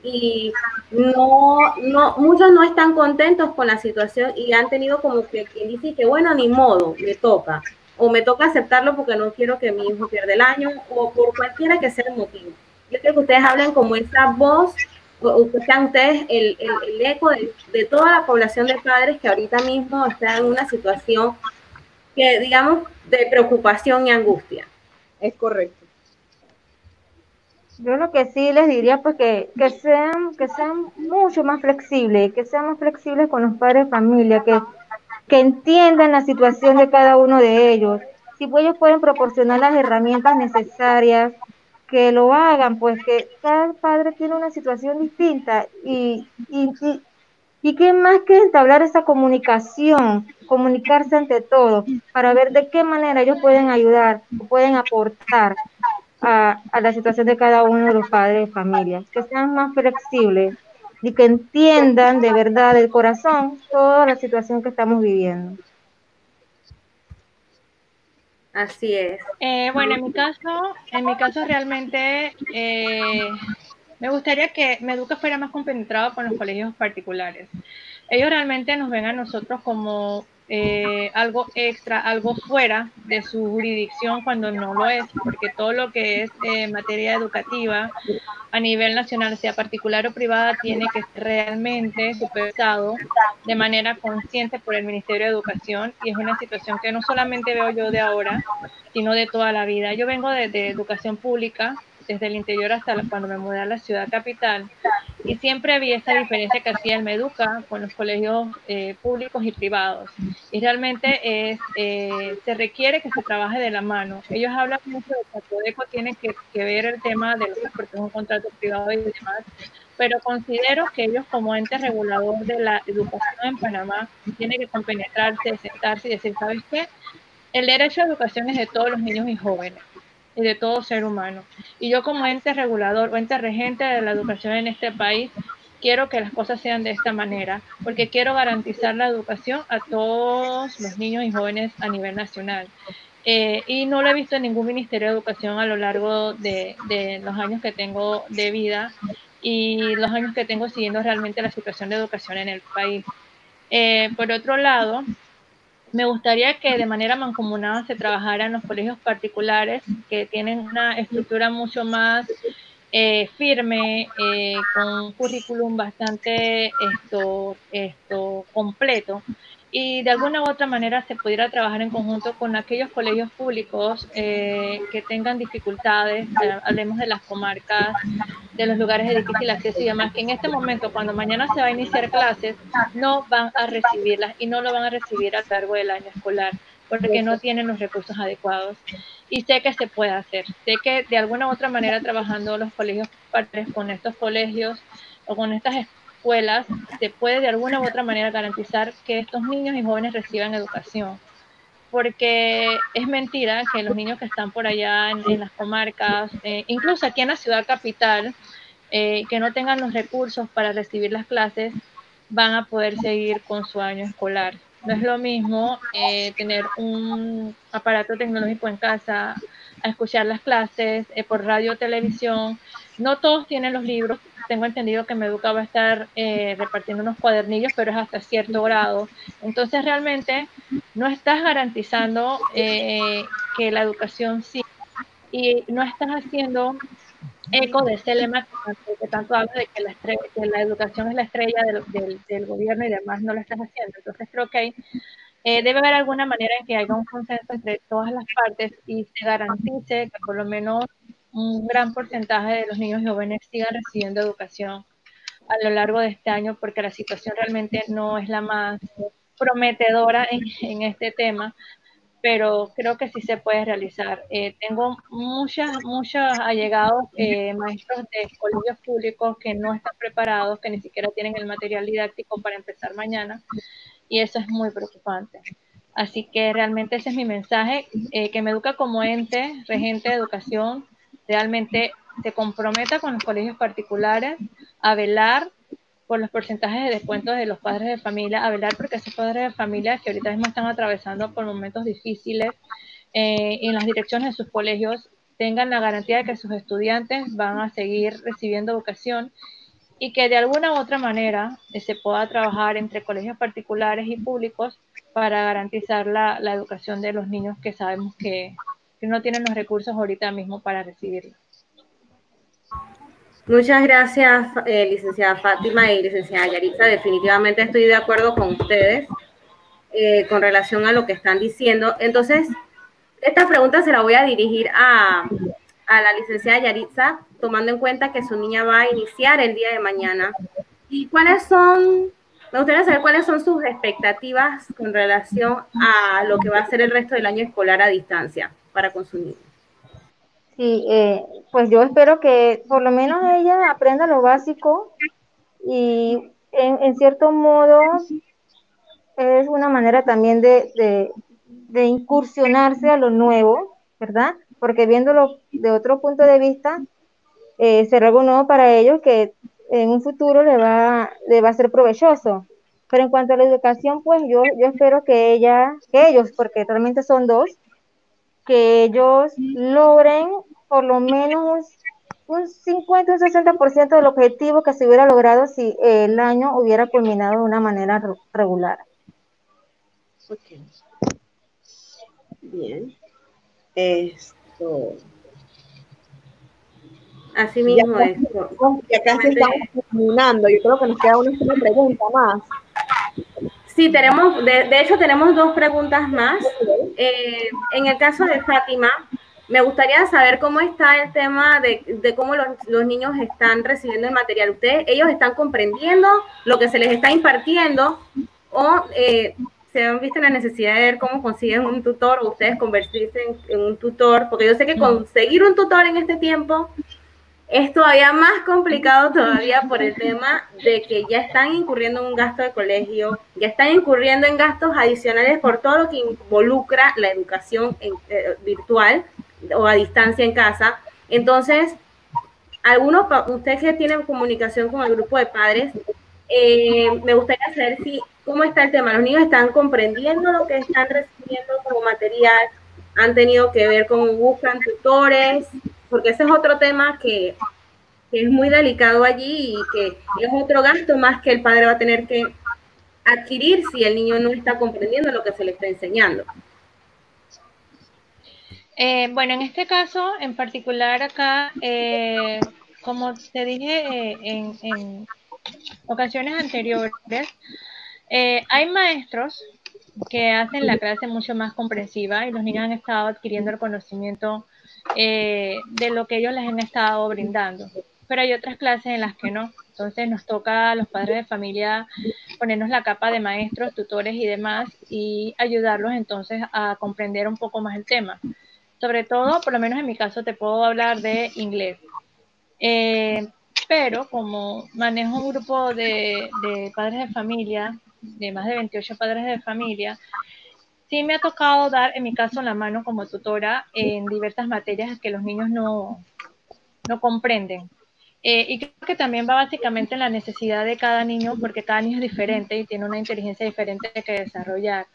y no, no, muchos no están contentos con la situación y han tenido como que quien dice que bueno, ni modo, me toca, o me toca aceptarlo porque no quiero que mi hijo pierda el año, o por cualquiera que sea el motivo. Yo creo que ustedes hablen como esa voz, o sean ustedes el, el, eco de, de, toda la población de padres que ahorita mismo está en una situación que, digamos, de preocupación y angustia. Es correcto. Yo lo que sí les diría pues que, que sean, que sean mucho más flexibles, que sean más flexibles con los padres de familia, que, que entiendan la situación de cada uno de ellos. Si ellos pueden proporcionar las herramientas necesarias, que lo hagan, pues que cada padre tiene una situación distinta y, y, y, y qué más que entablar esa comunicación, comunicarse ante todo, para ver de qué manera ellos pueden ayudar, pueden aportar a, la situación de cada uno de los padres de familia, que sean más flexibles y que entiendan de verdad, del corazón, toda la situación que estamos viviendo. Así es. Eh, bueno, en mi caso, en mi caso realmente eh, me gustaría que Meduca fuera más compenetrado con los colegios particulares. ellos realmente nos ven a nosotros como eh, algo extra, algo fuera de su jurisdicción cuando no lo es, porque todo lo que es eh, materia educativa a nivel nacional, sea particular o privada, tiene que ser realmente supervisado de manera consciente por el Ministerio de Educación y es una situación que no solamente veo yo de ahora, sino de toda la vida. Yo vengo de, de educación pública, desde el interior hasta cuando me mudé a la ciudad capital. Y siempre había esta diferencia que hacía el Meduca con los colegios eh, públicos y privados. Y realmente es, eh, se requiere que se trabaje de la mano. Ellos hablan mucho de que Codeco tiene que, ver el tema de los que es un contrato privado y demás, pero considero que ellos como ente regulador de la educación en Panamá tienen que compenetrarse, sentarse y decir, ¿sabes qué? El derecho a educación es de todos los niños y jóvenes y de todo ser humano. Y yo como ente regulador o ente regente de la educación en este país, quiero que las cosas sean de esta manera, porque quiero garantizar la educación a todos los niños y jóvenes a nivel nacional. Eh, y no lo he visto en ningún Ministerio de Educación a lo largo de, de, los años que tengo de vida y los años que tengo siguiendo realmente la situación de educación en el país. Eh, por otro lado, me gustaría que de manera mancomunada se trabajara en los colegios particulares que tienen una estructura mucho más eh, firme, eh, con un currículum bastante esto, esto completo y de alguna u otra manera se pudiera trabajar en conjunto con aquellos colegios públicos eh, que tengan dificultades, hablemos de las comarcas, de los lugares de difícil acceso y demás, que en este momento, cuando mañana se va a iniciar clases, no van a recibirlas y no lo van a recibir a cargo del año escolar porque no tienen los recursos adecuados. Y sé que se puede hacer. Sé que de alguna u otra manera trabajando los colegios con estos colegios o con estas escuelas se puede de alguna u otra manera garantizar que estos niños y jóvenes reciban educación. Porque es mentira que los niños que están por allá en, las comarcas, eh, incluso aquí en la ciudad capital, eh, que no tengan los recursos para recibir las clases, van a poder seguir con su año escolar. No es lo mismo eh, tener un aparato tecnológico en casa, a escuchar las clases por radio o televisión. No todos tienen los libros tengo entendido que Meduca va a estar eh, repartiendo unos cuadernillos, pero es hasta cierto grado. Entonces realmente no estás garantizando eh, que la educación sí y no estás haciendo eco de ese lema que, tanto habla de que la, educación es la estrella del, del, gobierno y demás, no lo estás haciendo. Entonces creo que eh, debe haber alguna manera en que haya un consenso entre todas las partes y se garantice que por lo menos un gran porcentaje de los niños y jóvenes sigan recibiendo educación a lo largo de este año porque la situación realmente no es la más prometedora en, este tema, pero creo que sí se puede realizar. Eh, tengo muchas, muchos allegados eh, maestros de colegios públicos que no están preparados, que ni siquiera tienen el material didáctico para empezar mañana, y eso es muy preocupante. Así que realmente ese es mi mensaje, eh, que me educa como ente, regente de educación, realmente se comprometa con los colegios particulares a velar por los porcentajes de descuentos de los padres de familia, a velar porque esos padres de familia que ahorita mismo están atravesando por momentos difíciles eh, en las direcciones de sus colegios tengan la garantía de que sus estudiantes van a seguir recibiendo educación y que de alguna u otra manera eh, se pueda trabajar entre colegios particulares y públicos para garantizar la, la educación de los niños que sabemos que, que no tienen los recursos ahorita mismo para recibirlo. Muchas gracias, eh, licenciada Fátima y licenciada Yaritza. Definitivamente estoy de acuerdo con ustedes eh, con relación a lo que están diciendo. Entonces, esta pregunta se la voy a dirigir a, a la licenciada Yaritza, tomando en cuenta que su niña va a iniciar el día de mañana. ¿Y cuáles son, me gustaría saber cuáles son sus expectativas con relación a lo que va a ser el resto del año escolar a distancia? Para consumir. Sí, eh, pues yo espero que por lo menos ella aprenda lo básico y en, cierto modo es una manera también de, de, incursionarse a lo nuevo, ¿verdad? Porque viéndolo de otro punto de vista, eh, será algo nuevo para ellos que en un futuro le va, le va a ser provechoso. Pero en cuanto a la educación, pues yo, yo espero que ella, que ellos, porque realmente son dos, que ellos logren por lo menos un 50 un 60% del objetivo que se hubiera logrado si el año hubiera culminado de una manera regular. Ok. Bien. Esto. Así mismo ya, es. Y acá se está terminando. Yo creo que nos queda una pregunta más. Sí, tenemos, de, hecho tenemos dos preguntas más. Eh, en el caso de Fátima, me gustaría saber cómo está el tema de, de cómo los, los, niños están recibiendo el material. ¿Ustedes, ellos están comprendiendo lo que se les está impartiendo o eh, se han visto la necesidad de ver cómo consiguen un tutor o ustedes convertirse en, un tutor? Porque yo sé que conseguir un tutor en este tiempo es todavía más complicado todavía por el tema de que ya están incurriendo en un gasto de colegio, ya están incurriendo en gastos adicionales por todo lo que involucra la educación eh, virtual o a distancia en casa. Entonces, algunos, ustedes que tienen comunicación con el grupo de padres, eh, me gustaría saber si, cómo está el tema. Los niños están comprendiendo lo que están recibiendo como material, han tenido que ver cómo buscan tutores, porque ese es otro tema que, es muy delicado allí y que es otro gasto más que el padre va a tener que adquirir si el niño no está comprendiendo lo que se le está enseñando. Eh, bueno, en este caso, en particular acá, eh, como te dije eh, en, ocasiones anteriores, hay maestros que hacen la clase mucho más comprensiva y los niños han estado adquiriendo el conocimiento de lo que ellos les han estado brindando. Pero hay otras clases en las que no. Entonces nos toca a los padres de familia ponernos la capa de maestros, tutores y demás y ayudarlos entonces a comprender un poco más el tema sobre todo, por lo menos en mi caso, te puedo hablar de inglés. Eh, pero como manejo un grupo de, padres de familia, de más de 28 padres de familia, sí me ha tocado dar, en mi caso, la mano como tutora en diversas materias que los niños no, no comprenden. Eh, y creo que también va básicamente en la necesidad de cada niño, porque cada niño es diferente y tiene una inteligencia diferente que desarrollar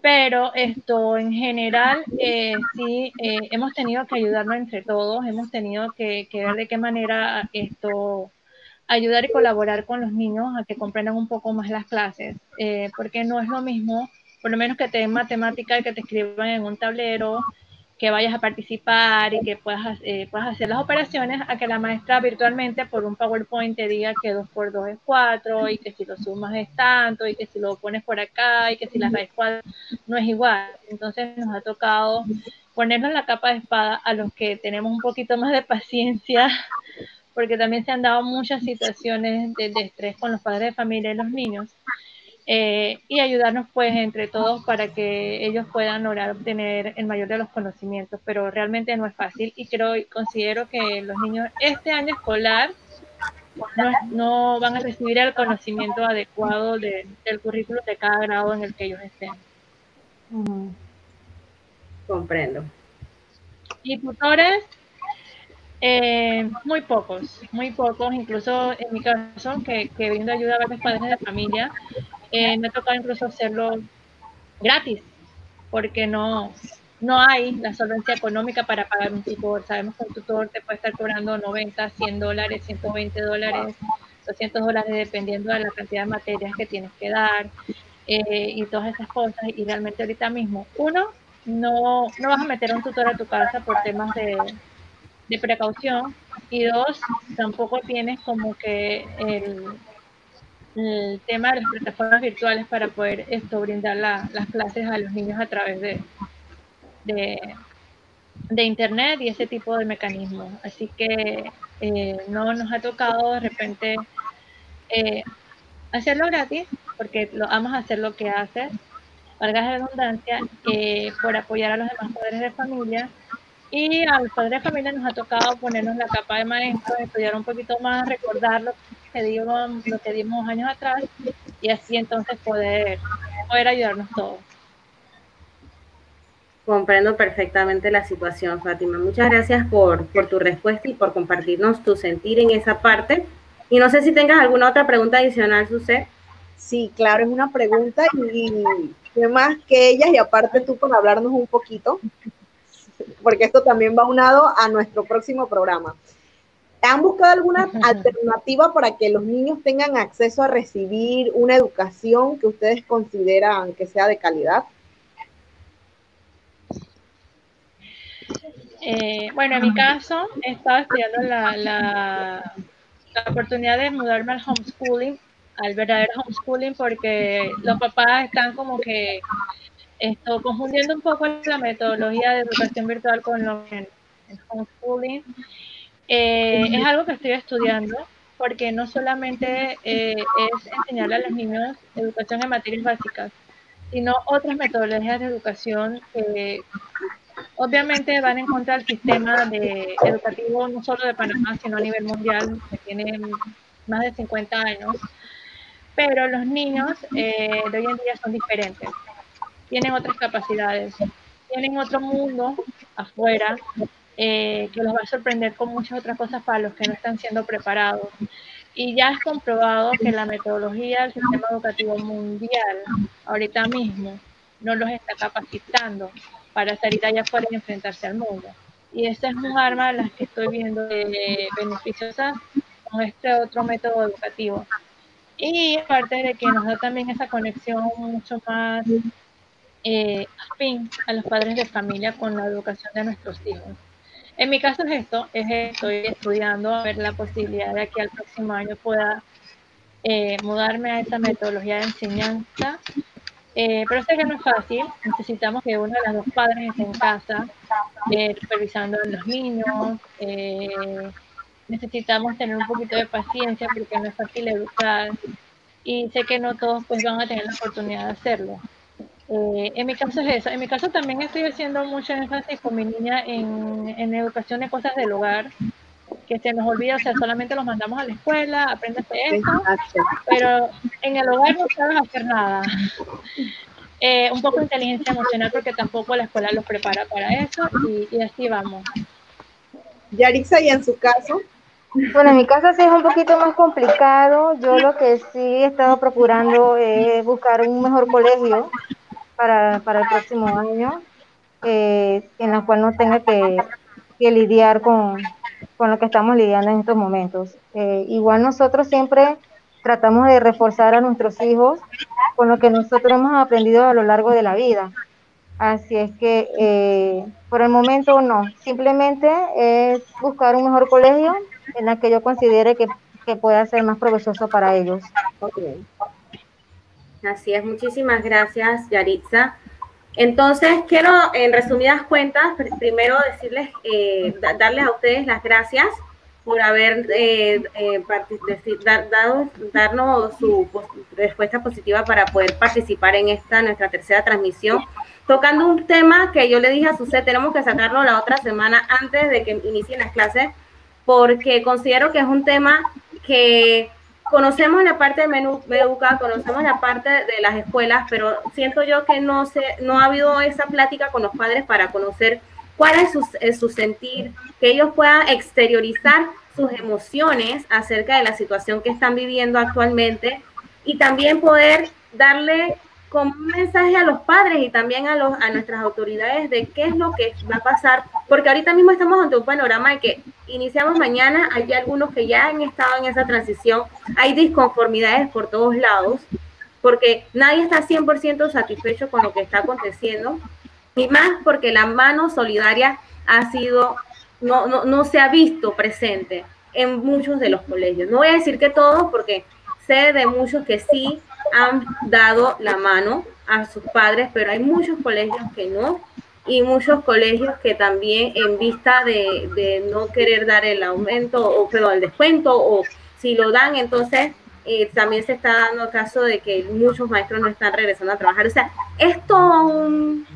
pero esto en general eh, sí eh, hemos tenido que ayudarnos entre todos, hemos tenido que, ver de qué manera esto ayudar y colaborar con los niños a que comprendan un poco más las clases, eh, porque no es lo mismo, por lo menos que te den matemática que te escriban en un tablero, que vayas a participar y que puedas, eh, puedas hacer las operaciones a que la maestra virtualmente por un PowerPoint te diga que 2 por 2 es 4 y que si lo sumas es tanto y que si lo pones por acá y que si la raíz cuadrada no es igual. Entonces nos ha tocado ponernos la capa de espada a los que tenemos un poquito más de paciencia porque también se han dado muchas situaciones de estrés con los padres de familia y los niños eh, y ayudarnos pues entre todos para que ellos puedan lograr obtener el mayor de los conocimientos, pero realmente no es fácil y creo y considero que los niños este año escolar no, van a recibir el conocimiento adecuado del currículo de cada grado en el que ellos estén. Comprendo. Y tutores, eh, muy pocos, muy pocos, incluso en mi caso, que, que brindo ayuda a varios padres de familia, eh, me ha tocado incluso hacerlo gratis, porque no, no hay la solvencia económica para pagar un tutor. Sabemos que un tutor te puede estar cobrando 90, 100 dólares, 120 dólares, 200 dólares, dependiendo de la cantidad de materias que tienes que dar eh, y todas esas cosas. Y realmente ahorita mismo, uno, no, no vas a meter a un tutor a tu casa por temas de, de precaución. Y dos, tampoco tienes como que el, tema de las plataformas virtuales para poder esto brindar las clases a los niños a través de, de, internet y ese tipo de mecanismos. Así que eh, no nos ha tocado de repente eh, hacerlo gratis, porque lo vamos a hacer lo que hace, valga la redundancia, eh, por apoyar a los demás padres de familia. Y a los padres de familia nos ha tocado ponernos la capa de maestro, estudiar un poquito más, que dimos, lo que dimos años atrás y así entonces poder, poder ayudarnos todos. Comprendo perfectamente la situación, Fátima. Muchas gracias por, por tu respuesta y por compartirnos tu sentir en esa parte. Y no sé si tengas alguna otra pregunta adicional, Suset. Sí, claro, es una pregunta y, y más que ellas y aparte tú por hablarnos un poquito, porque esto también va unado a nuestro próximo programa. ¿Han buscado alguna *laughs* alternativa para que los niños tengan acceso a recibir una educación que ustedes consideran que sea de calidad? Eh, bueno, en mi caso, he estado estudiando la, la, oportunidad de mudarme al homeschooling, al verdadero homeschooling, porque los papás están como que esto, confundiendo un poco la metodología de educación virtual con lo, el homeschooling. Eh, es algo que estoy estudiando porque no solamente eh, es enseñarle a los niños educación en materias básicas, sino otras metodologías de educación que obviamente van en contra del sistema de, educativo no solo de Panamá, sino a nivel mundial, que tiene más de 50 años. Pero los niños eh, de hoy en día son diferentes, tienen otras capacidades, tienen otro mundo afuera eh, que los va a sorprender con muchas otras cosas para los que no están siendo preparados. Y ya es comprobado que la metodología del sistema educativo mundial ahorita mismo no los está capacitando para salir allá afuera y enfrentarse al mundo. Y esta es un arma de las que estoy viendo beneficiosa con este otro método educativo. Y aparte de que nos da también esa conexión mucho más eh, afín a los padres de familia con la educación de nuestros hijos. En mi caso es esto, es estoy estudiando a ver la posibilidad de que al próximo año pueda eh, mudarme a esa metodología de enseñanza, eh, pero sé que no es fácil, necesitamos que uno de los dos padres esté en casa eh, supervisando a los niños, necesitamos tener un poquito de paciencia porque no es fácil educar y sé que no todos pues van a tener la oportunidad de hacerlo. Eh, en mi caso es eso. En mi caso también estoy haciendo mucho énfasis con mi niña en, en educación de cosas del hogar, que se nos olvida, o sea, solamente los mandamos a la escuela, aprendes esto, pero en el hogar no sabes hacer nada. Eh, un poco de inteligencia emocional porque tampoco la escuela los prepara para eso y, y así vamos. Yarixa, ¿y en su caso? Bueno, en mi caso sí es un poquito más complicado. Yo lo que sí he estado procurando es buscar un mejor colegio para, para el próximo año, eh, en la cual no tenga que, lidiar con, con, lo que estamos lidiando en estos momentos. Eh, igual nosotros siempre tratamos de reforzar a nuestros hijos con lo que nosotros hemos aprendido a lo largo de la vida. Así es que eh, por el momento no, simplemente es buscar un mejor colegio en la que yo considere que, que pueda ser más provechoso para ellos. Así es, muchísimas gracias, Yaritza. Entonces, quiero, en resumidas cuentas, primero decirles, eh, darles a ustedes las gracias por haber eh, eh, dado, darnos su respuesta positiva para poder participar en esta, nuestra tercera transmisión, tocando un tema que yo le dije a Suset, tenemos que sacarlo la otra semana antes de que inicien las clases, porque considero que es un tema que conocemos la parte de menú educa, conocemos la parte de las escuelas, pero siento yo que no se, no ha habido esa plática con los padres para conocer cuál es su, es su sentir, que ellos puedan exteriorizar sus emociones acerca de la situación que están viviendo actualmente y también poder darle como un mensaje a los padres y también a, los, a nuestras autoridades de qué es lo que va a pasar, porque ahorita mismo estamos ante un panorama de que iniciamos mañana, hay algunos que ya han estado en esa transición, hay disconformidades por todos lados, porque nadie está 100% satisfecho con lo que está aconteciendo, y más porque la mano solidaria ha sido, no, no, no se ha visto presente en muchos de los colegios. No voy a decir que todos, porque sé de muchos que sí han dado la mano a sus padres, pero hay muchos colegios que no y muchos colegios que también en vista de, no querer dar el aumento o perdón, el descuento o si lo dan, entonces eh, también se está dando caso de que muchos maestros no están regresando a trabajar. O sea, es un,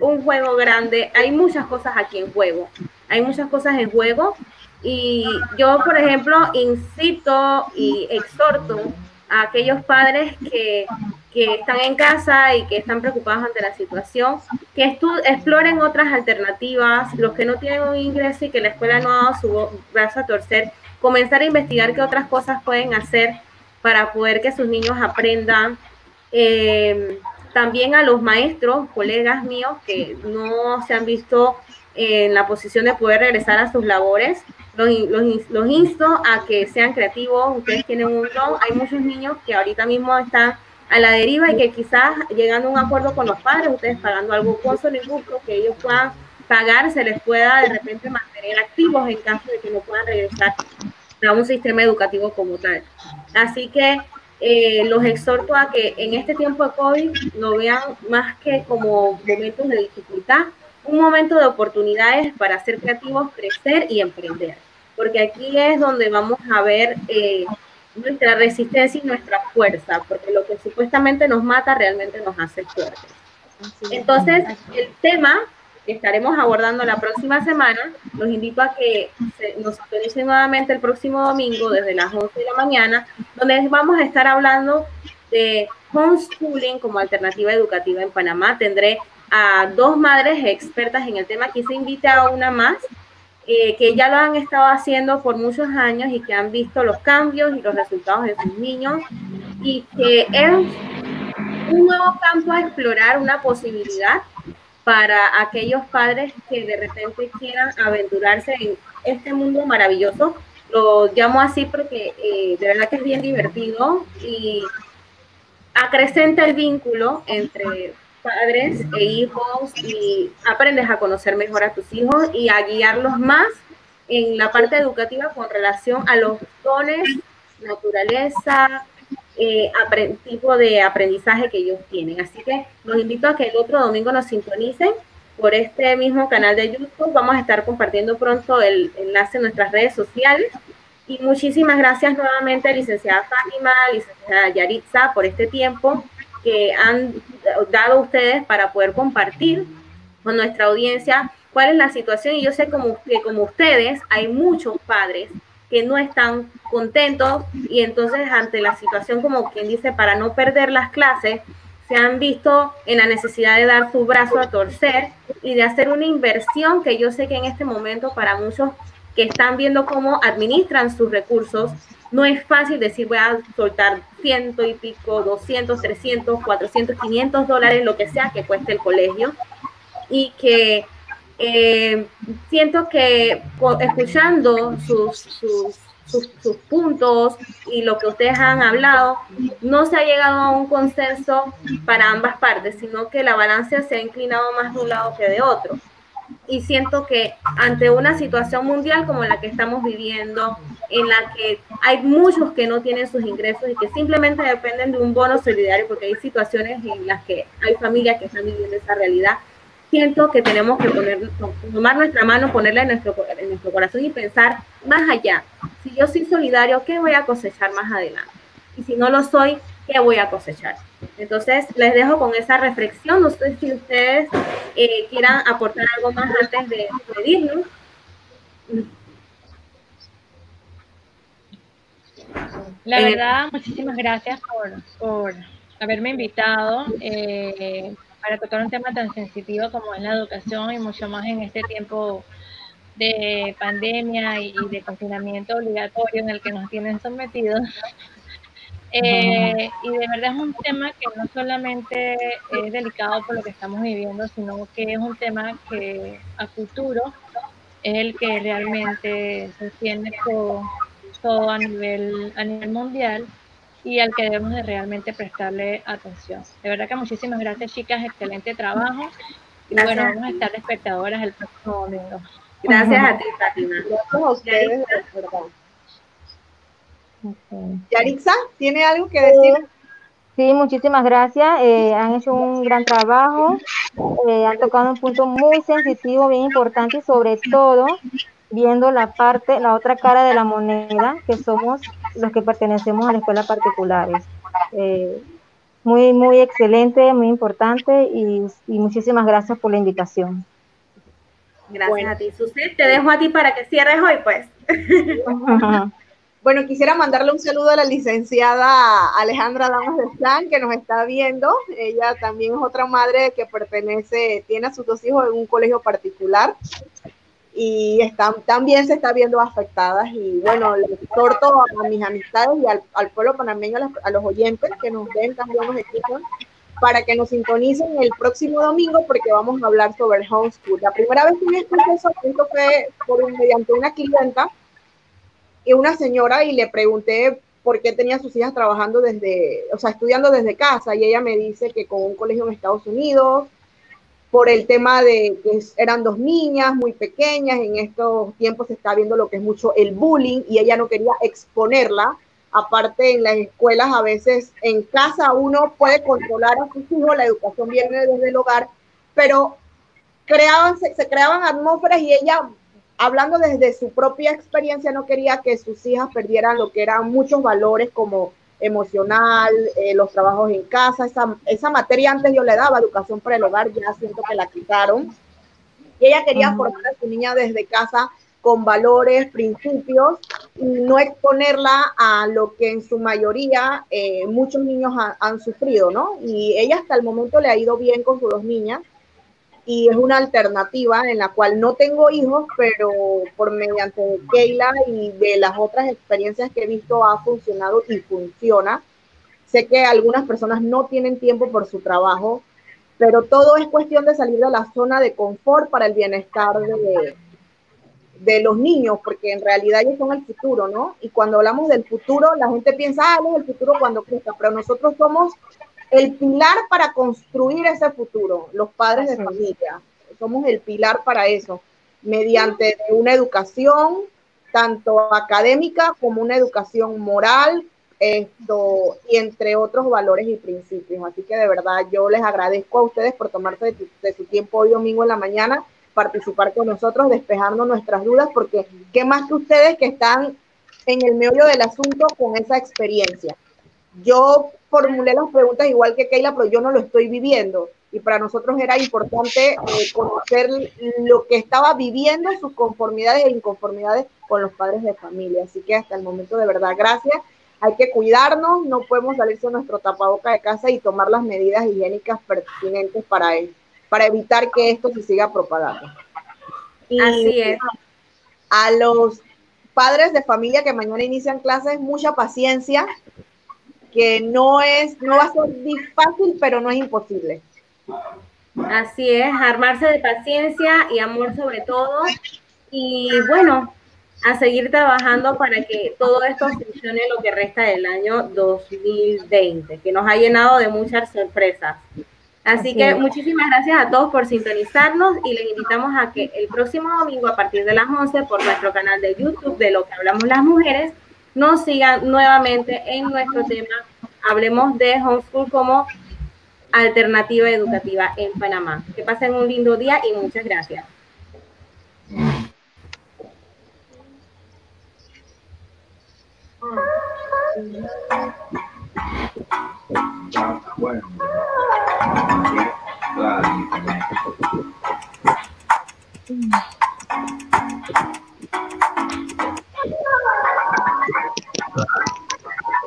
un juego grande, hay muchas cosas aquí en juego, hay muchas cosas en juego y yo, por ejemplo, incito y exhorto a aquellos padres que, están en casa y que están preocupados ante la situación, que exploren otras alternativas, los que no tienen un ingreso y que la escuela no ha dado su brazo a torcer, comenzar a investigar qué otras cosas pueden hacer para poder que sus niños aprendan. Eh, también a los maestros, colegas míos que no se han visto en la posición de poder regresar a sus labores, los, los, los, insto a que sean creativos, ustedes tienen un don, hay muchos niños que ahorita mismo están a la deriva y que quizás llegando a un acuerdo con los padres, ustedes pagando algo con solo injusto, que ellos puedan pagar, se les pueda de repente mantener activos en caso de que no puedan regresar a un sistema educativo como tal. Así que eh, los exhorto a que en este tiempo de COVID lo vean más que como momentos de dificultad, un momento de oportunidades para ser creativos, crecer y emprender. Porque aquí es donde vamos a ver eh, nuestra resistencia y nuestra fuerza, porque lo que supuestamente nos mata realmente nos hace fuertes. Entonces, el tema que estaremos abordando la próxima semana, los invito a que nos actualicen nuevamente el próximo domingo desde las 11 de la mañana, donde vamos a estar hablando de homeschooling como alternativa educativa en Panamá. Tendré a dos madres expertas en el tema. Aquí se invita a una más eh, que ya lo han estado haciendo por muchos años y que han visto los cambios y los resultados de sus niños y que es un nuevo campo a explorar, una posibilidad para aquellos padres que de repente quieran aventurarse en este mundo maravilloso. Lo llamo así porque eh, de verdad que es bien divertido y acrecenta el vínculo entre padres e hijos y aprendes a conocer mejor a tus hijos y a guiarlos más en la parte educativa con relación a los dones, naturaleza, eh, tipo de aprendizaje que ellos tienen. Así que los invito a que el otro domingo nos sintonicen por este mismo canal de YouTube. Vamos a estar compartiendo pronto el enlace en nuestras redes sociales. Y muchísimas gracias nuevamente, licenciada Fátima, licenciada Yaritza, por este tiempo que han dado ustedes para poder compartir con nuestra audiencia cuál es la situación. Y yo sé como, que como ustedes hay muchos padres que no están contentos y entonces ante la situación, como quien dice, para no perder las clases, se han visto en la necesidad de dar su brazo a torcer y de hacer una inversión que yo sé que en este momento para muchos que están viendo cómo administran sus recursos, no es fácil decir voy a soltar ciento y pico, 200, 300, 400, 500 dólares, lo que sea que cueste el colegio. Y que eh, siento que escuchando sus, sus, sus, puntos y lo que ustedes han hablado, no se ha llegado a un consenso para ambas partes, sino que la balanza se ha inclinado más de un lado que de otro y siento que ante una situación mundial como la que estamos viviendo, en la que hay muchos que no tienen sus ingresos y que simplemente dependen de un bono solidario, porque hay situaciones en las que hay familias que están viviendo esa realidad, siento que tenemos que poner, tomar nuestra mano, ponerla en nuestro, en nuestro corazón y pensar más allá. Si yo soy solidario, ¿qué voy a cosechar más adelante? Y si no lo soy, ¿qué voy a cosechar? Entonces, les dejo con esa reflexión. No sé si ustedes eh, quieran aportar algo más antes de despedirnos. La eh, verdad, muchísimas gracias por, haberme invitado eh, para tocar un tema tan sensitivo como es la educación y mucho más en este tiempo de pandemia y de confinamiento obligatorio en el que nos tienen sometidos. Eh, *laughs* y de verdad es un tema que no solamente es delicado por lo que estamos viviendo, sino que es un tema que a futuro es el que realmente se tiene todo, todo a, nivel, a nivel mundial y al que debemos de realmente prestarle atención. De verdad que muchísimas gracias chicas, excelente trabajo. Y bueno, vamos a estar espectadoras el próximo domingo. Gracias a ti, Fátima. Gracias a ustedes, Yarixa, ¿tiene algo que decir? Sí, muchísimas gracias. Eh, han hecho un gran trabajo. Eh, han tocado un punto muy sensitivo, bien importante y sobre todo viendo la parte, la otra cara de la moneda, que somos los que pertenecemos a la escuela particulares. Eh, muy, muy excelente, muy importante y, muchísimas gracias por la invitación. Gracias a ti, Susi. Te dejo a ti para que cierres hoy, pues. *laughs* Bueno, quisiera mandarle un saludo a la licenciada Alejandra Damas de Plan, que nos está viendo. Ella también es otra madre que pertenece, tiene a sus dos hijos en un colegio particular y están, también se está viendo afectadas. Y bueno, le exhorto a, mis amistades y al, pueblo panameño, a los, oyentes que nos ven, también nos escuchan, para que nos sintonicen el próximo domingo porque vamos a hablar sobre homeschool. La primera vez que me escuché eso fue por, mediante una clienta una señora y le pregunté por qué tenía sus hijas trabajando desde, o sea, estudiando desde casa y ella me dice que con un colegio en Estados Unidos, por el tema de que eran dos niñas muy pequeñas, en estos tiempos se está viendo lo que es mucho el bullying y ella no quería exponerla. Aparte, en las escuelas a veces en casa uno puede controlar a sus hijos, la educación viene desde el hogar, pero creaban, se, se creaban atmósferas y ella hablando desde su propia experiencia, no quería que sus hijas perdieran lo que eran muchos valores como emocional, eh, los trabajos en casa, esa, esa, materia antes yo le daba educación para el hogar, ya siento que la quitaron. Y ella quería formar a su niña desde casa con valores, principios, y no exponerla a lo que en su mayoría eh, muchos niños han sufrido, ¿no? Y ella hasta el momento le ha ido bien con sus dos niñas y es una alternativa en la cual no tengo hijos, pero por mediante Keila y de las otras experiencias que he visto ha funcionado y funciona. Sé que algunas personas no tienen tiempo por su trabajo, pero todo es cuestión de salir de la zona de confort para el bienestar de, de los niños, porque en realidad ellos son el futuro, ¿no? Y cuando hablamos del futuro, la gente piensa, ah, es el futuro cuando crezca, pero nosotros somos el pilar para construir ese futuro, los padres de familia. Somos el pilar para eso, mediante una educación tanto académica como una educación moral, esto, y entre otros valores y principios. Así que de verdad yo les agradezco a ustedes por tomarse de, su tiempo hoy domingo en la mañana, participar con nosotros, despejarnos nuestras dudas, porque qué más que ustedes que están en el meollo del asunto con esa experiencia. Yo formulé las preguntas igual que Keila, pero yo no lo estoy viviendo. Y para nosotros era importante eh, conocer lo que estaba viviendo, sus conformidades e inconformidades con los padres de familia. Así que hasta el momento, de verdad, gracias. Hay que cuidarnos, no podemos salirse de nuestro tapaboca de casa y tomar las medidas higiénicas pertinentes para, él, para evitar que esto se siga propagando. Así es. A los padres de familia que mañana inician clases, mucha paciencia, que no es, no va a ser fácil, pero no es imposible. Así es, armarse de paciencia y amor sobre todo. Y bueno, a seguir trabajando para que todo esto funcione lo que resta del año 2020, que nos ha llenado de muchas sorpresas. Así, que muchísimas gracias a todos por sintonizarnos y les invitamos a que el próximo domingo a partir de las 11 por nuestro canal de YouTube de lo que hablamos las mujeres nos sigan nuevamente en nuestro tema. Hablemos de homeschool como alternativa educativa en Panamá. Que pasen un lindo día y muchas gracias. Bueno. Thank.